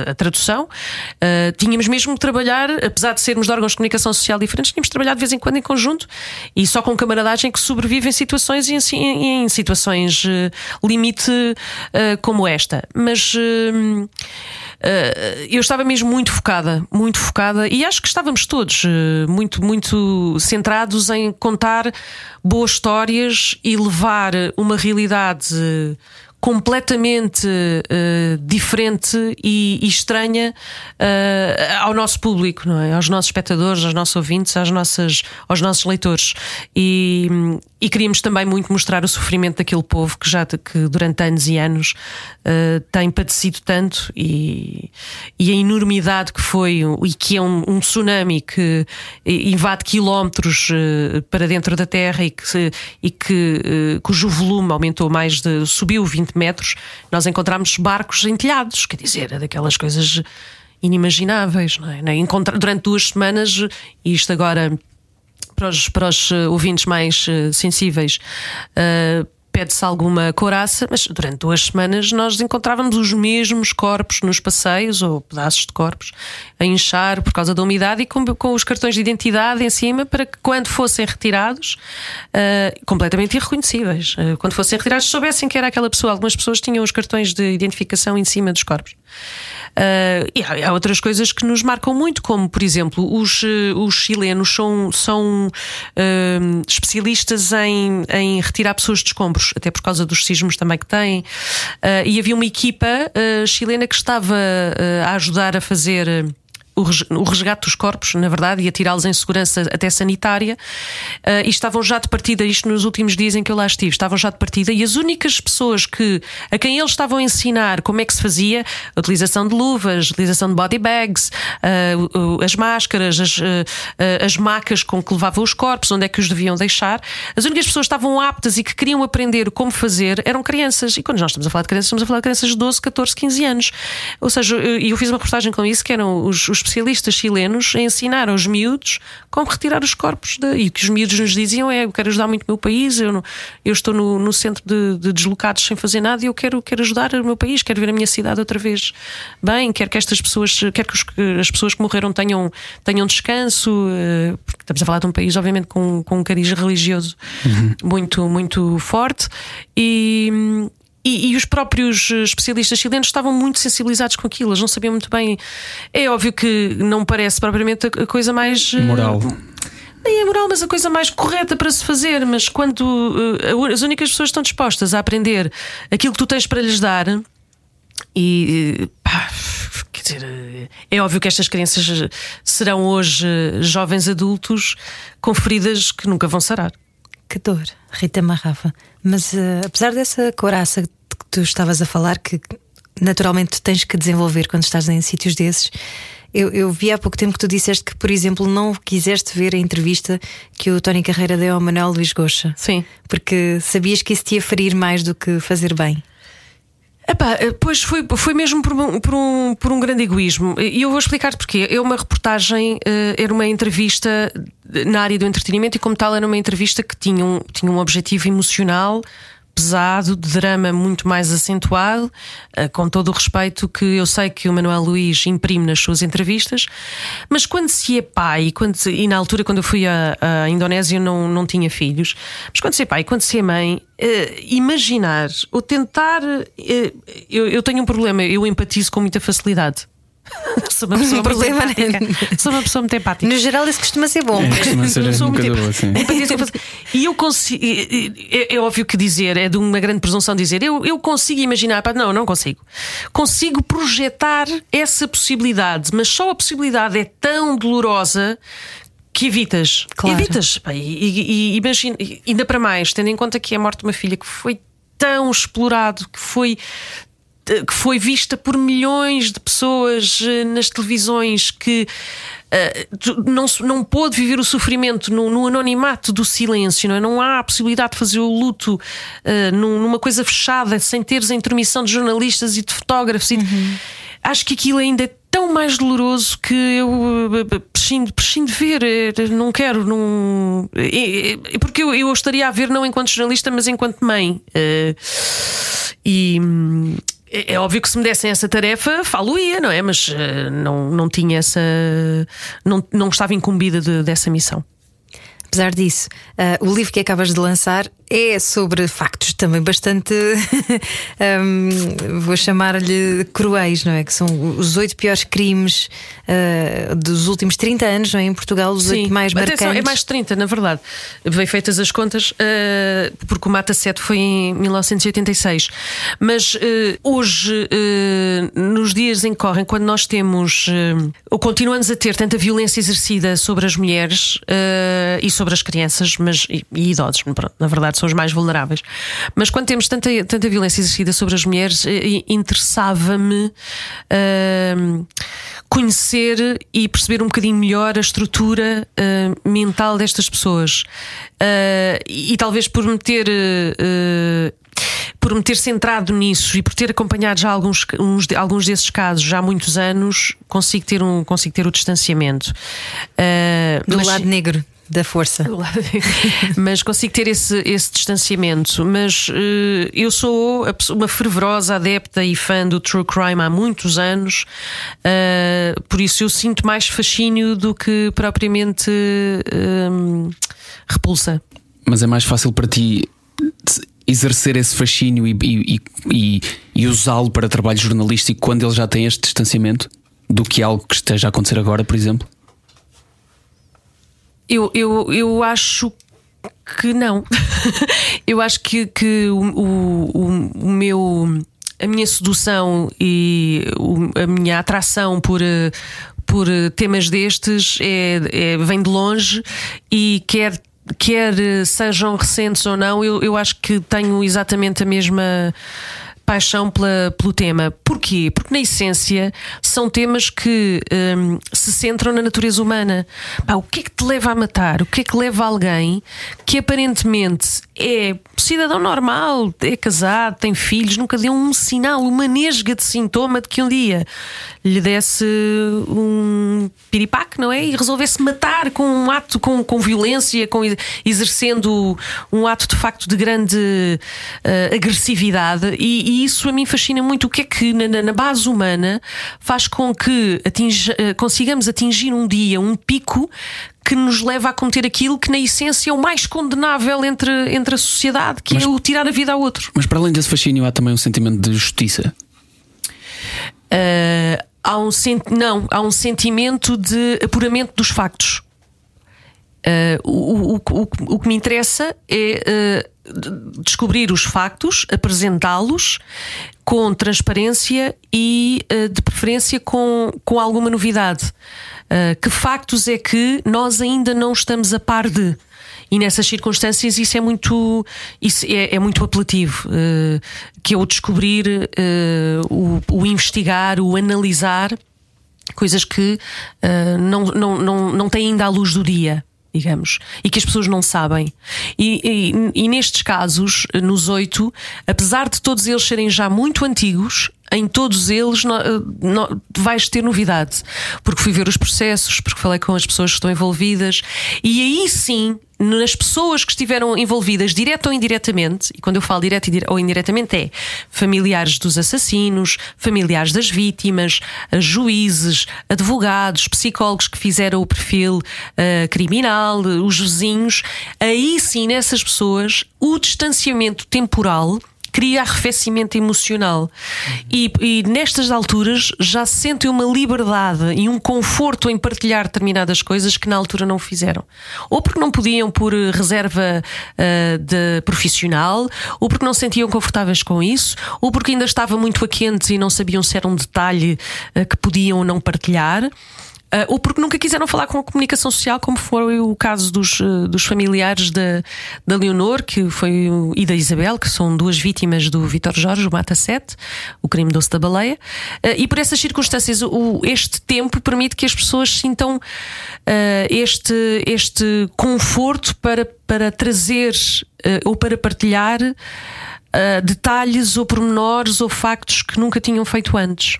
a- a tradução. Eh, tínhamos mesmo que trabalhar, apesar de sermos de órgãos de comunicação social diferentes, tínhamos de trabalhar de vez em quando em conjunto e só com camaradagem que sobrevive em situações e em, em- em situações limite como esta. Mas. Eh, eu estava mesmo muito focada, muito focada, e acho que estávamos todos uh, muito, muito centrados em contar boas histórias e levar uma realidade completamente uh, diferente e, e estranha uh, ao nosso público, não é? aos nossos espectadores, aos nossos ouvintes, às nossas, aos nossos leitores. E, e queríamos também muito mostrar o sofrimento daquele povo que já que durante anos e anos uh, tem padecido tanto e, e a enormidade que foi e que é um, um tsunami que invade quilómetros uh, para dentro da Terra e que, e que uh, cujo volume aumentou mais de subiu 20 metros, nós encontramos barcos em telhados, quer dizer, é daquelas coisas inimagináveis, não é? Durante duas semanas, isto agora para os, para os uh, ouvintes mais uh, sensíveis. Uh, pede-se alguma couraça, mas durante duas semanas nós encontrávamos os mesmos corpos nos passeios ou pedaços de corpos a inchar por causa da umidade e com, com os cartões de identidade em cima para que quando fossem retirados, uh, completamente irreconhecíveis, uh, quando fossem retirados, soubessem que era aquela pessoa. Algumas pessoas tinham os cartões de identificação em cima dos corpos. Uh, e há, há, outras coisas que nos marcam muito, como por exemplo, os, os chilenos são, são especialistas em, em retirar pessoas de escombros, até por causa dos sismos também que têm. Uh, e havia uma equipa uh, chilena que estava uh, a ajudar a fazer o resgate dos corpos, na verdade, e a tirá-los em segurança até sanitária. Uh, e estavam já de partida, isto nos últimos dias em que eu lá estive, estavam já de partida, e as únicas pessoas que, a quem eles estavam a ensinar como é que se fazia a utilização de luvas, a utilização de body bags, uh, as máscaras, as, uh, as macas com que levavam os corpos, onde é que os deviam deixar, as únicas pessoas que estavam aptas e que queriam aprender como fazer eram crianças. E quando nós estamos a falar de crianças, estamos a falar de crianças de 12, 14, 15 anos. Ou seja, eu fiz uma reportagem com isso, que eram os, os especialistas chilenos a ensinar aos miúdos como retirar os corpos. De, e o que os miúdos nos diziam é: eu quero ajudar muito o meu país, eu, não, eu estou no, no centro de, de, deslocados sem fazer nada e eu quero, quero ajudar o meu país, quero ver a minha cidade outra vez bem, quero que estas pessoas, quero que, os, as pessoas que morreram tenham, tenham descanso, eh, estamos a falar de um país, obviamente, com, com um cariz religioso uhum. muito, muito forte. E, e, e, os próprios eh, especialistas chilenos estavam muito sensibilizados com aquilo, eles não sabiam muito bem. É óbvio que não parece propriamente a coisa mais. Eh, moral. Nem é moral, mas a coisa mais correta para se fazer. Mas quando uh, as únicas pessoas estão dispostas a aprender aquilo que tu tens para lhes dar, e pá, quer dizer, é óbvio que estas crianças serão hoje jovens adultos com feridas que nunca vão sarar. Que dor, Rita Marrafa. Mas uh, apesar dessa coraça que tu estavas a falar, que naturalmente tens que desenvolver quando estás em sítios desses, eu, eu, vi há pouco tempo que tu disseste que, por exemplo, não quiseste ver a entrevista que o Tony Carreira deu ao Manuel Luís Goxa. Sim. Porque sabias que isso te ia ferir mais do que fazer bem. Epá, eh, pois foi, foi mesmo por um, por, um, por um grande egoísmo. E eu vou explicar-te porquê. É uma reportagem, eh, era uma entrevista na área do entretenimento e, como tal, era uma entrevista que tinha um, tinha um objetivo emocional pesado, de drama muito mais acentuado, eh, com todo o respeito que eu sei que o Manuel Luís imprime nas suas entrevistas, mas quando se é pai, quando e na altura quando eu fui à, à Indonésia não, não tinha filhos, mas quando se é pai, quando se é mãe, Uh, imaginar ou tentar. Uh, eu, eu, tenho um problema, eu empatizo com muita facilidade. Sou uma pessoa <laughs> um problema, né? <laughs> Sou uma pessoa muito empática. No geral, isso costuma ser bom. É, costuma ser <laughs> sou muito boa, assim. E eu consigo. É, é, óbvio que dizer, é de uma grande presunção dizer, eu, eu consigo imaginar. Não, não consigo. Consigo projetar essa possibilidade, mas só a possibilidade é tão dolorosa que evitas. Claro. Evitas. E, e, e imagina, ainda para mais, tendo em conta que é a morte de uma filha que foi tão explorado, que foi que foi vista por milhões de pessoas eh, nas televisões que uh, não, não pôde viver o sofrimento no, no, anonimato do silêncio, não, é? não há a possibilidade de fazer o luto uh, numa coisa fechada, sem teres a intermissão de jornalistas e de fotógrafos. Uhum. E acho que aquilo ainda é tão mais doloroso que eu prescindo, prescindo de ver, não quero, não. Porque eu, eu estaria a ver não enquanto jornalista, mas enquanto mãe. E é, é óbvio que se me dessem essa tarefa, falo-ia, não é? Mas uh, não, não tinha essa. Não, não estava incumbida de, dessa missão. Apesar disso, uh, o livro que acabas de lançar é sobre factos também bastante, <laughs> um, vou chamar-lhe cruéis, não é? Que são os oito piores crimes uh, dos últimos 30 anos, não é? Em Portugal, os oito mais marcantes. Atenção, é mais de 30, na verdade. Bem feitas as contas, uh, porque o Mata 7 foi em 1986. Mas uh, hoje, nos dias em que correm, quando nós temos, ou continuamos a ter tanta violência exercida sobre as mulheres e sobre as crianças, mas e, e idosos, na verdade são os mais vulneráveis. Mas quando temos tanta, tanta violência exercida sobre as mulheres, eh, interessava-me uh, conhecer e perceber um bocadinho melhor a estrutura uh, mental destas pessoas. Uh, e, e, talvez por me ter por me ter centrado nisso e por ter acompanhado já alguns, uns, alguns desses casos já há muitos anos, consigo ter, um, consigo ter o distanciamento. Uh, do mas, lado negro. Da força. <laughs> mas consigo ter esse, esse distanciamento. Mas uh, eu sou uma fervorosa adepta e fã do true crime há muitos anos, uh, por isso eu sinto mais fascínio do que propriamente uh, repulsa. Mas é mais fácil para ti exercer esse fascínio e, e, e, e usá-lo para trabalho jornalístico quando ele já tem este distanciamento do que algo que esteja a acontecer agora, por exemplo? Eu, eu, eu acho que não. <laughs> eu acho que, que o, o, o meu. A minha sedução e a minha atração por, por temas destes é, é, vem de longe e quer quer sejam recentes ou não, eu, eu acho que tenho exatamente a mesma paixão pela, pelo tema. Porquê? Porque, na essência, são temas que hum, se centram na natureza humana. Pá, o que é que te leva a matar? O que é que leva alguém que aparentemente é cidadão normal, é casado, tem filhos, nunca deu um sinal, uma nesga de sintoma de que um dia lhe desse um piripaque, não é? E resolvesse matar com um ato, com, com violência, com, exercendo um ato de facto de grande uh, agressividade. E, e, isso a mim fascina muito. O que é que na, na base humana faz com que atinja, uh, consigamos atingir um dia um pico que nos leva a cometer aquilo que, na essência, é o mais condenável entre, entre a sociedade, que mas, é o tirar a vida ao outro. Mas para além desse fascínio, há também um sentimento de justiça. Uh, há um não, há um sentimento de apuramento dos factos. Uh, o, o, o, o, que me interessa é uh, descobrir os factos, apresentá-los com transparência e, uh, de preferência, com, com alguma novidade. que factos é que nós ainda não estamos a par de? E nessas circunstâncias isso é muito, isso é, é muito apelativo, uh, que é o descobrir, o, o, investigar, o analisar coisas que não, não, não, não têm ainda a luz do dia digamos, e que as pessoas não sabem. E, e, e, nestes casos, nos oito, apesar de todos eles serem já muito antigos, em todos eles no, vais ter novidade, porque fui ver os processos, porque falei com as pessoas que estão envolvidas, e aí sim nas pessoas que estiveram envolvidas, direto ou indiretamente, e quando eu falo direto ou indiretamente é familiares dos assassinos, familiares das vítimas, juízes, advogados, psicólogos que fizeram o perfil uh, criminal, os vizinhos, aí sim nessas pessoas o distanciamento temporal cria arrefecimento emocional. E, e, nestas alturas já sentem uma liberdade e um conforto em partilhar determinadas coisas que na altura não fizeram. Ou porque não podiam por reserva uh, de profissional, ou porque não se sentiam confortáveis com isso, ou porque ainda estava muito a quente e não sabiam se era um detalhe uh, que podiam ou não partilhar. Uh, ou porque nunca quiseram falar com a comunicação social, como foi o caso dos, uh, dos familiares da, da Leonor que foi, e da Isabel, que são duas vítimas do Vitor Jorge, o Mata 7, o crime doce da baleia. Uh, e por essas circunstâncias, o, este tempo permite que as pessoas sintam este, este conforto para, para trazer ou para partilhar detalhes ou pormenores ou factos que nunca tinham feito antes.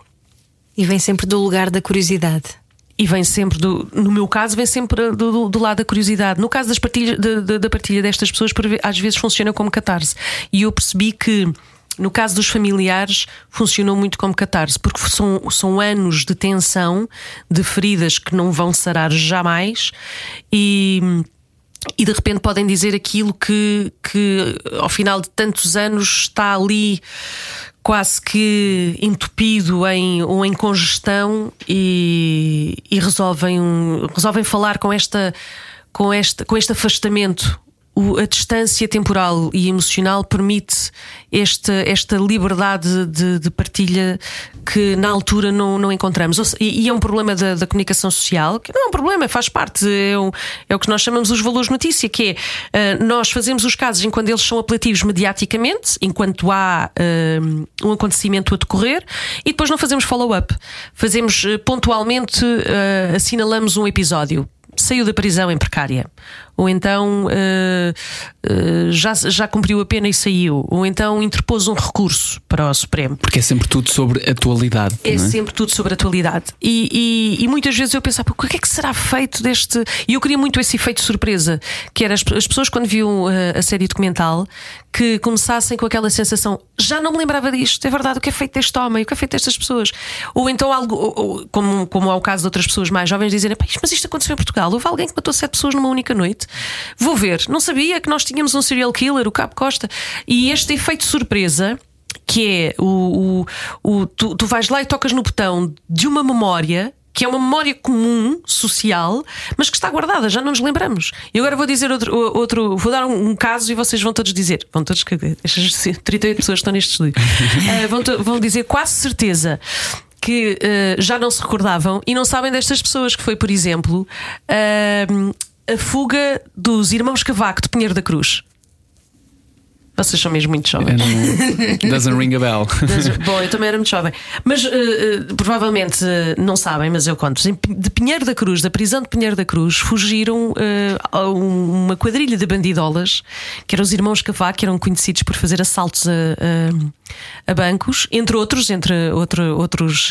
E vem sempre do lugar da curiosidade e vem sempre do, no meu caso, vem sempre do, do lado da curiosidade. No caso das partilha, de, de, da partilha destas pessoas, às vezes funciona como catarse. E eu percebi que no caso dos familiares, funcionou muito como catarse, porque são, são anos de tensão, de feridas que não vão sarar jamais e. E de repente podem dizer aquilo que, que ao final de tantos anos está ali quase que entupido em, ou em congestão e, e resolvem, resolvem falar com, esta, com, este, com este afastamento o, a distância temporal e emocional permite esta, esta liberdade de, de partilha que na altura não, não encontramos. E, e é um problema da, da, comunicação social, que não é um problema, faz parte, é o, é o que nós chamamos os valores notícia, que é uh, nós fazemos os casos enquanto eles são apelativos mediaticamente, enquanto há uh, um acontecimento a decorrer, e depois não fazemos follow-up. Fazemos uh, pontualmente, assinalamos um episódio saiu da prisão em precária ou então uh, uh, já, já cumpriu a pena e saiu, ou então interpôs um recurso para o Supremo. Porque é sempre tudo sobre atualidade. É, é? sempre tudo sobre atualidade. E, e- e muitas vezes eu pensava, "Pô, o que é que será feito deste. E eu queria muito esse efeito de surpresa, que era as, as pessoas quando viam uh, a série documental que começassem com aquela sensação, já não me lembrava disto, é verdade, o que é feito deste homem, o que é feito destas pessoas. Ou então algo, ou- ou, como, como é o caso de outras pessoas mais jovens, dizerem, "Pá, isto- mas isto aconteceu em Portugal, houve alguém que matou sete pessoas numa única noite. Vou ver, não sabia que nós tínhamos um serial killer, o Cabo Costa. E este efeito surpresa que é o, o, o- tu, tu vais lá e tocas no botão de uma memória. Que é uma memória comum, social, mas que está guardada, já não nos lembramos. E agora vou dizer outro, outro vou dar um, um caso e vocês vão todos dizer, vão todos, estas 38 pessoas estão neste estúdio, <laughs> eh, vão, to- vão dizer quase certeza que eh, já não se recordavam e não sabem destas pessoas, que foi, por exemplo, eh, a fuga dos irmãos Cavaco de Pinheiro da Cruz. Vocês são mesmo muito jovens. É, não- Doesn't ring a bell. <laughs> Bom, eu também era muito jovem. Mas eh, eh, provavelmente eh, não sabem, mas eu conto. De Pinheiro da Cruz, da prisão de Pinheiro da Cruz, fugiram um- uma quadrilha de bandidolas, que eram os irmãos Cavaco, que eram conhecidos por fazer assaltos a, a- a bancos, entre outros, entre outro- outros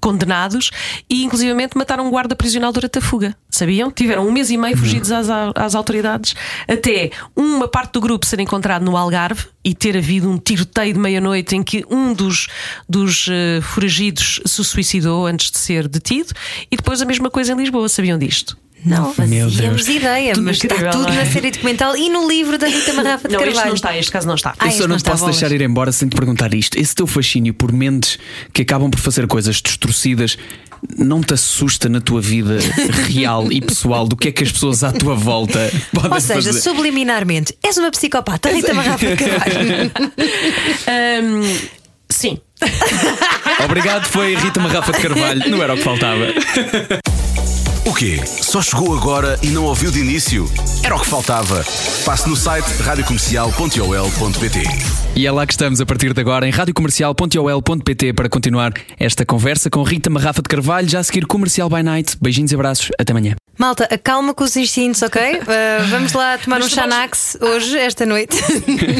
condenados, e inclusivamente mataram um guarda prisional durante a fuga. Sabiam? Tiveram um mês e meio fugidos às, às autoridades, até uma parte do grupo ser encontrado no Algarve e ter havido um tiroteio de meia-noite em que um dos, dos eh, foragidos se suicidou antes de ser detido, e depois a mesma coisa em Lisboa. Sabiam disto? Não fazíamos Deus. ideia, Tudo mas está tudo é? na série documental e no livro da Rita Marrafa de Não, este Carvalho. não está, este caso não está. Ah, Eu este só não não está, posso bolas. deixar ir embora sem te perguntar isto. Esse teu fascínio por mentes que acabam por fazer coisas distorcidas não te assusta na tua vida real e pessoal do que é que as pessoas à tua volta <laughs> podem Ou seja, fazer? subliminarmente, és uma psicopata, Rita Marrafa de Carvalho. Ahm, sim. Obrigado, foi a Rita Marrafa de Carvalho. Não era o que faltava. <laughs> O quê? Só chegou agora e não ouviu de início? Era o que faltava. Passe no site radiocomercial.ol.pt E é lá que estamos a partir de agora em radiocomercial.ol.pt para continuar esta conversa com Rita Marrafa de Carvalho, já a seguir Comercial by Night. Beijinhos e abraços, até amanhã. Malta, acalma com os instintos, ok? Uh, <laughs> vamos lá tomar Mas um vais- Xanax hoje, esta noite.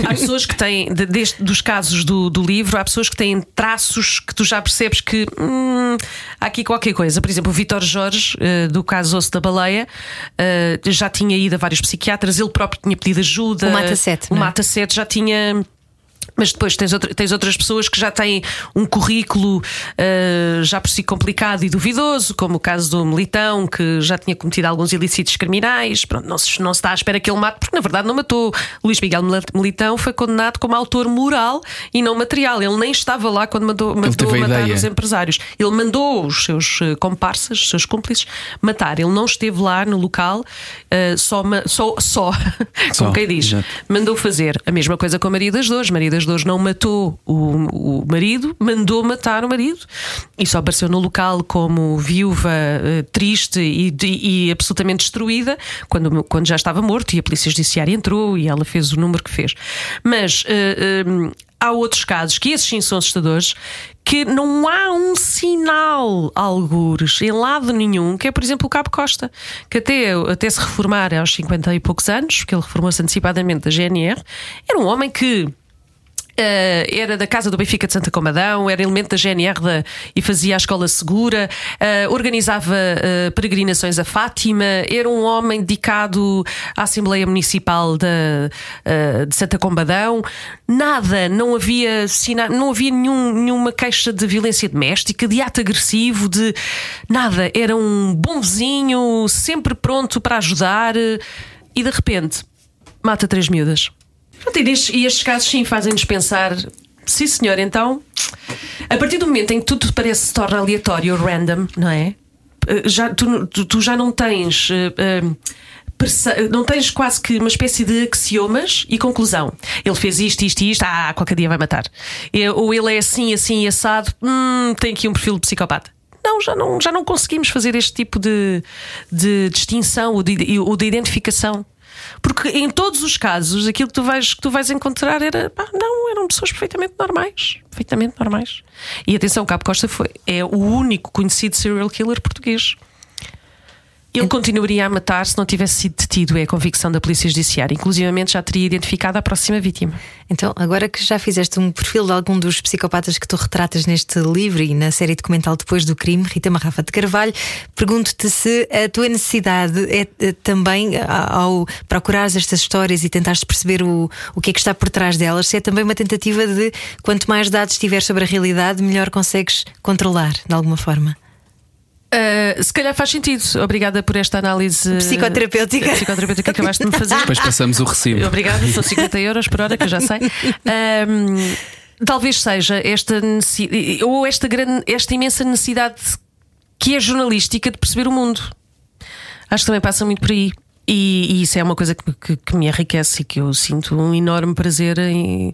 Há pessoas que têm, de- deste- dos casos do, do livro, há pessoas que têm traços que tu já percebes que hum, há aqui qualquer coisa. Por exemplo, o Vitor Jorge, eh, do caso Osso da Baleia, eh, já tinha ido a vários psiquiatras, ele próprio tinha pedido ajuda. O Mata Sete, O não é? Mata Sete já tinha. Mas depois tens, outra- tens outras pessoas que já têm um currículo eh, já por si complicado e duvidoso, como o caso do Militão, que já tinha cometido alguns ilícitos criminais. Pronto, não, se, não se está à espera que ele mate, porque na verdade não matou. Luís Miguel Militão foi condenado como autor moral e não material. Ele nem estava lá quando mandou, mandou matar ideia. os empresários. Ele mandou os seus eh, comparsas, os seus cúmplices, matar. Ele não esteve lá no local, eh, só, só, só, <laughs> Só, como quem diz. exato. Mandou fazer a mesma coisa com a Maria das Dores. Maria das Dores não matou o, o marido, mandou matar o marido e só apareceu no local como viúva eh, triste e, e- absolutamente destruída quando, quando já estava morto e a Polícia Judiciária entrou e ela fez o número que fez. Mas. eh, eh, Há outros casos que esses sim são assustadores que não há um sinal, algures, em lado nenhum, que é, por exemplo, o Cabo Costa, que até, até se reformar aos 50 e poucos anos, porque ele reformou-se antecipadamente da GNR, era um homem que. Eh, era da Casa do Benfica de Santa Comadão, era elemento da GNR e fazia a escola segura, eh, organizava eh, peregrinações a Fátima, era um homem dedicado à Assembleia Municipal da, eh, de Santa Combadão. Nada, não havia, sina- não havia nenhum- nenhuma queixa de violência doméstica, de ato agressivo, de nada. Era um bom vizinho, sempre pronto para ajudar e de repente mata três miúdas. Pronto, E estes, casos sim fazem-nos pensar. Sim, senhor, então. A partir do momento em que tudo parece se torna aleatório, random, não é? Eh, Já, tu, tu- já não tens. eh, perce- Não tens quase que uma espécie de axiomas e conclusão. Ele fez isto, isto e isto, ah, qualquer dia vai matar. Ou ele é assim, assim, assado, hum, tem aqui um perfil de psicopata. Não, já não, já não conseguimos fazer este tipo de, de distinção ou de, ou de identificação. Porque em todos os casos, aquilo que tu vais, que tu vais encontrar era. pá, não, eram pessoas perfeitamente normais. Perfeitamente normais. E atenção, o Cabo Costa foi, é o único conhecido serial killer português. Ele continuaria a matar se não tivesse sido detido, é a convicção da Polícia Judiciária. Inclusive já teria identificado a próxima vítima. Então, agora que já fizeste um perfil de algum dos psicopatas que tu retratas neste livro e na série documental Depois do Crime, Rita Marrafa de Carvalho, pergunto-te se a tua necessidade é eh, também, ao procurares estas histórias e tentares perceber o, o que é que está por trás delas, se é também uma tentativa de quanto mais dados tiveres sobre a realidade, melhor consegues controlar, de alguma forma. Uh, se calhar faz sentido. Obrigada por esta análise psicoterapêutica, psicoterapêutica que acabaste de me fazer. Depois passamos o recibo. Obrigada, são 50 euros por hora, que eu já sei. Um, talvez seja esta ou esta, grande, esta imensa necessidade que é jornalística de perceber o mundo. Acho que também passa muito por aí. E, e isso é uma coisa que, que, que, me enriquece e que eu sinto um enorme prazer em,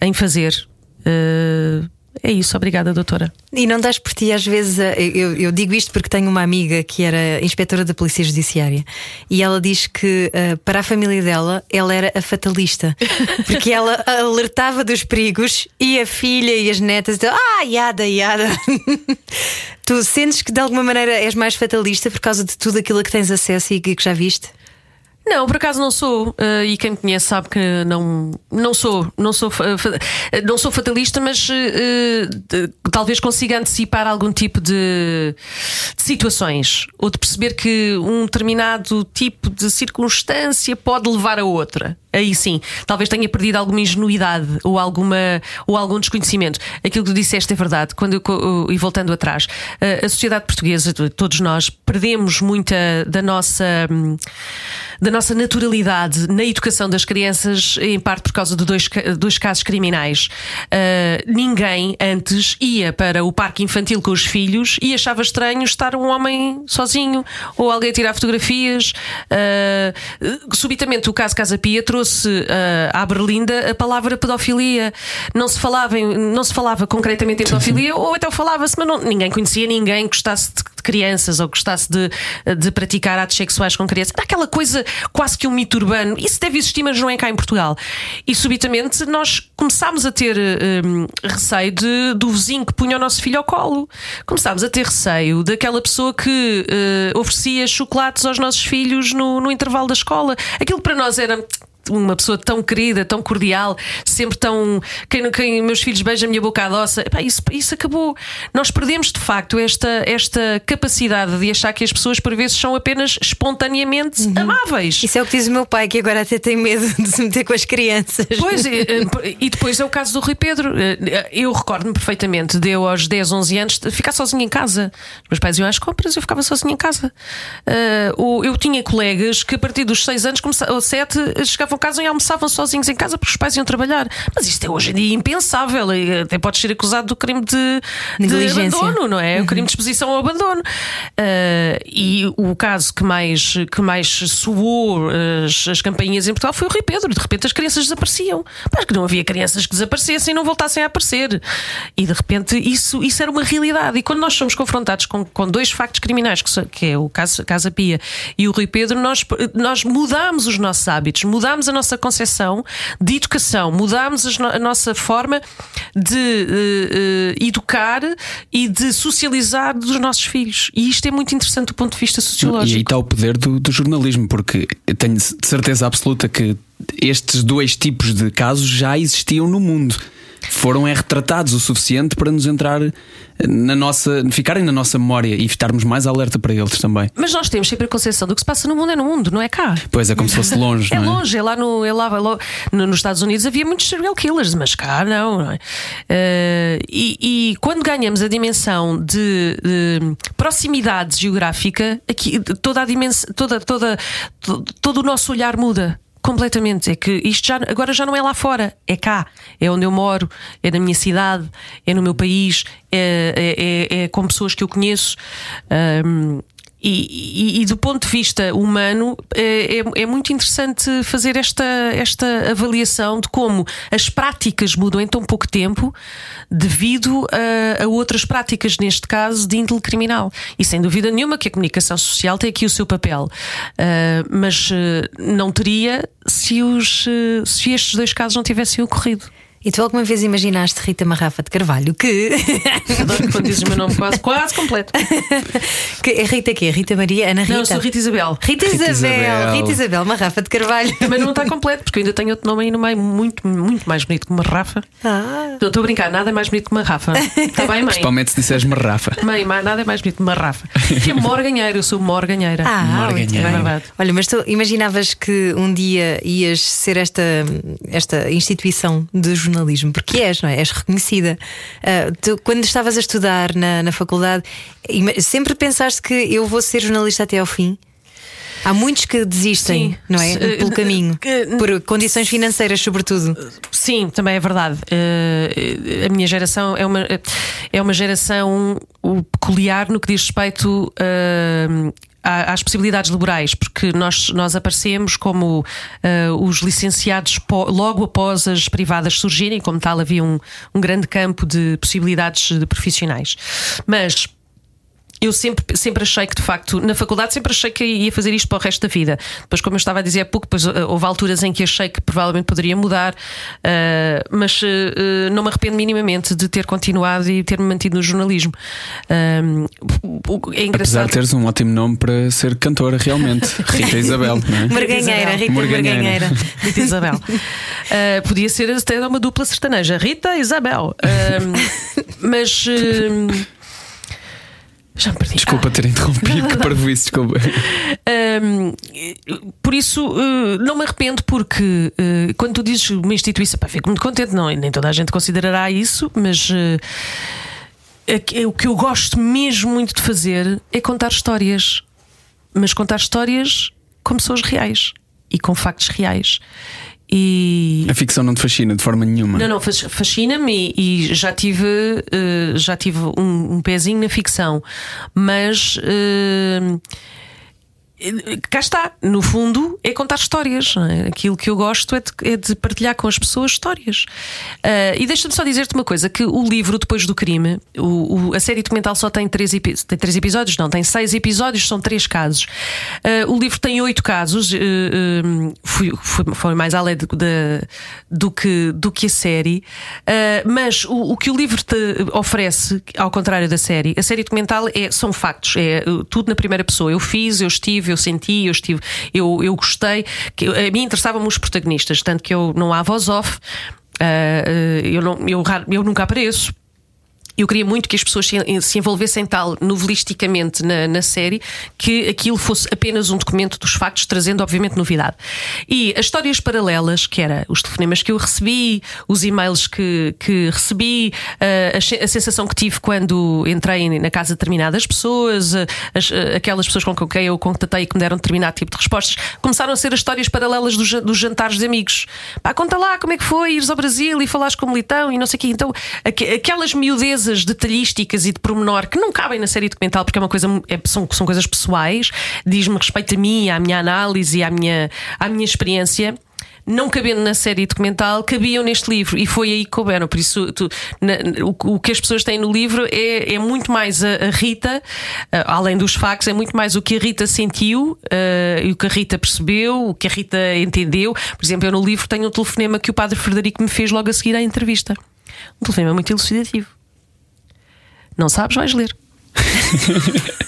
em fazer. Uh, é isso, obrigada, doutora. E não dás por ti, às vezes, eu, eu, digo isto porque tenho uma amiga que era inspetora da Polícia Judiciária e ela diz que uh, para a família dela ela era a fatalista, <laughs> porque ela alertava dos perigos e a filha e as netas, ah, yada, yada. <laughs> tu sentes que de alguma maneira és mais fatalista por causa de tudo aquilo a que tens acesso e que já viste? Não, por acaso não sou. Uh, e quem me conhece sabe que não, não sou. Não sou, não sou fatalista, mas uh, talvez consiga antecipar algum tipo de, de, situações. Ou de perceber que um determinado tipo de circunstância pode levar a outra aí sim, talvez tenha perdido alguma ingenuidade ou, alguma, ou algum desconhecimento. Aquilo que tu disseste é verdade. Quando eu, e voltando atrás, a sociedade portuguesa, todos nós, perdemos muita da nossa, da nossa naturalidade na educação das crianças, em parte por causa de dois, dois casos criminais. Uh, ninguém antes ia para o parque infantil com os filhos e achava estranho estar um homem sozinho ou alguém a tirar fotografias. Uh, subitamente, o caso Casa Pia trouxe trouxe uh, à Berlinda a palavra pedofilia. Não se falava, em, não se falava concretamente em pedofilia, ou então falava-se, mas não, ninguém conhecia ninguém que gostasse de, crianças ou gostasse de, de praticar atos sexuais com crianças. Aquela coisa quase que um mito urbano. Isso deve existir, mas não é cá em Portugal. E subitamente nós começámos a ter um, receio de, do vizinho que punha o nosso filho ao colo. Começámos a ter receio daquela pessoa que uh, oferecia chocolates aos nossos filhos no, no intervalo da escola. Aquilo para nós era uma pessoa tão querida, tão cordial, sempre tão. Quem, quem meus filhos beijam a minha boca à doça. Epá, isso, isso acabou. Nós perdemos de facto esta, esta capacidade de achar que as pessoas por vezes são apenas espontaneamente uhum. amáveis. Isso é o que diz o meu pai, que agora até tem medo de se meter com as crianças. Pois, e, <laughs> e depois é o caso do Rui Pedro. Eu recordo-me perfeitamente de eu aos 10, 11 anos ficar sozinha em casa. Os meus pais iam às compras eu ficava sozinha em casa. Eu tinha colegas que a partir dos 6 anos, ou 7, chegavam chegavam a casa e almoçavam sozinhos em casa porque os pais iam trabalhar. Mas isto é hoje em dia impensável e até pode ser acusado do crime de, de abandono, não é? Uhum. O crime de exposição ao abandono. Uh, e o caso que mais, que mais soou as, as campainhas em Portugal foi o Rui Pedro. De repente as crianças desapareciam. Mas que não havia crianças que desaparecessem e não voltassem a aparecer. E de repente isso, isso era uma realidade. E quando nós somos confrontados com, com dois factos criminais, que, que é o caso Casa Pia e o Rui Pedro, nós, nós mudamos os nossos hábitos, mudamos mudámos a nossa concepção de educação, mudámos a nossa forma de uh, educar e de socializar dos nossos filhos. E isto é muito interessante do ponto de vista sociológico. E aí está o poder do, do jornalismo, porque tenho certeza absoluta que estes dois tipos de casos já existiam no mundo foram é retratados o suficiente para nos entrar na nossa, ficarem na nossa memória e estarmos mais alerta para eles também. Mas nós temos sempre a concepção do que se passa no mundo é no mundo, não é cá. Pois é, como se fosse longe. <laughs> é, é longe, é lá, no, é lá, é lá no, nos Estados Unidos havia muitos serial killers, mas cá não. não é? Uh, e, e, quando ganhamos a dimensão de, de, proximidade geográfica, aqui toda a dimensão, toda, toda, todo, todo o nosso olhar muda completamente. É que isto já, agora já não é lá fora, é cá, é onde eu moro, é na minha cidade, é no meu país, é, é, é, é com pessoas que eu conheço. Um, e, e, e, do ponto de vista humano, é, é, é, muito interessante fazer esta, esta avaliação de como as práticas mudam em tão pouco tempo devido a, a outras práticas, neste caso, de índole criminal. E sem dúvida nenhuma que a comunicação social tem aqui o seu papel, uh, mas uh, não teria se, os, se estes dois casos não tivessem ocorrido. E tu alguma vez imaginaste Rita Marrafa de Carvalho que. <laughs> Adoro quando dizes o meu nome quase, quase completo. <laughs> que é Rita quê? Rita Maria? Ana Rita? Não, eu sou Rita Isabel. Rita Rita Isabel, Isabel. Rita Isabel Marrafa de Carvalho. Mas não está completo, porque eu ainda tenho outro nome aí no meio muito, muito mais bonito que uma Rafa. Ah. Não estou a brincar, nada é mais bonito que uma Rafa. Está bem, mãe? Principalmente se disseres Marrafa. Mãe, nada é mais bonito que uma Rafa. Que é morganheira, eu sou morganheira. Ah, Morganheira. É. Olha, mas tu imaginavas que um dia ias ser esta, esta instituição de jornalismo? Porque és, não é? És reconhecida. Ah, tu, quando estavas a estudar na, na faculdade, sempre pensaste que eu vou ser jornalista até ao fim? Há muitos que desistem, Sim. não é? Pelo caminho. que- Por condições financeiras, sobretudo. Sim, também é verdade. Eh, a minha geração é uma, é uma geração peculiar no que diz respeito eh, à- às possibilidades laborais, porque nós, nós aparecemos como eh, os licenciados logo após as privadas surgirem, como tal, havia um, um grande campo de possibilidades de profissionais. Mas eu sempre, sempre achei que, de facto, na faculdade sempre achei que ia fazer isto para o resto da vida. Depois, como eu estava a dizer há pouco, depois, eh, houve alturas em que achei que provavelmente poderia mudar, eh, mas eh, não me arrependo minimamente de ter continuado e ter-me mantido no jornalismo. O- é Apesar engraçado. de teres um ótimo nome para ser cantora, realmente. <laughs> Rita Isabel, não é? Marganheira, Rita. Marganheira. Rita Isabel. Uh, <laughs> podia ser até uma dupla sertaneja. Rita Isabel. <laughs> Mas. Já me perdi. Desculpa ter interrompido, que <laughs> parvoíce, desculpa. Um, por isso, uh, não me arrependo, porque uh, quando tu dizes uma instituição, pá, fico muito contente, não, nem toda a gente considerará isso, mas uh, o que eu gosto mesmo muito de fazer é contar histórias, mas contar histórias com pessoas reais e com factos reais. E, A ficção não te fascina de forma nenhuma. não, não, fas- fascina-me e, e já tive, eh, já tive um, um pezinho na ficção, mas eh, cá está, no fundo, é contar histórias. é? Aquilo que eu gosto é de, é de partilhar com as pessoas histórias. Ah, e deixa-me só dizer-te uma coisa: que o livro Depois do Crime, o, o- a série documental só tem três, tem três episódios, não, tem seis episódios, são três casos. Ah, o livro tem oito casos, eh, fui- foi, foi mais além de- de- do, que, do que a série. Ah, mas o, o que o livro te oferece, ao contrário da série, a série documental é, são factos, é tudo na primeira pessoa. Eu fiz, eu estive, eu senti, eu estive, eu, eu gostei. Que, a mim interessavam-me os protagonistas, tanto que eu não há voz off, ah, eu, não, eu, eu nunca apareço. Eu queria muito que as pessoas se, se envolvessem tal novelisticamente na, na série que aquilo fosse apenas um documento dos factos, trazendo, obviamente, novidade. E as histórias paralelas, que era os telefonemas que eu recebi, os e-mails que, que recebi, ah, a, a sensação que tive quando entrei na casa de determinadas pessoas, ah, as- aquelas pessoas com quem eu contatei e que me deram determinado tipo de respostas, começaram a ser as histórias paralelas dos, dos jantares de amigos. Pá, conta lá como é que foi ires ao Brasil e falares com o Militão e não sei o quê. Então, aque- aquelas miudezas detalhísticas e de pormenor que não cabem na série documental porque é uma coisa, é- são, são coisas pessoais, diz-me respeito a mim, à minha análise, à minha, à minha experiência. Não cabendo na série documental, cabiam neste livro e foi aí que couberam. Por isso, tu- na- o, o que as pessoas têm no livro é, é muito mais a, a Rita, ah, além dos factos, é muito mais o que a Rita sentiu e o que a Rita percebeu, o que a Rita entendeu. Por exemplo, eu no livro tenho um telefonema que o Padre Frederico me fez logo a seguir à entrevista. Um telefonema muito elucidativo. Não sabes, vais ler. <laughs>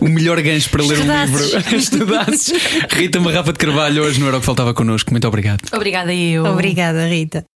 O melhor gancho para ler um Estudasses. livro. <laughs> Estudasses. Rita Marrafa de Carvalho, hoje no Era o que Faltava connosco. Muito obrigado. Obrigada, eu. Obrigada, Rita.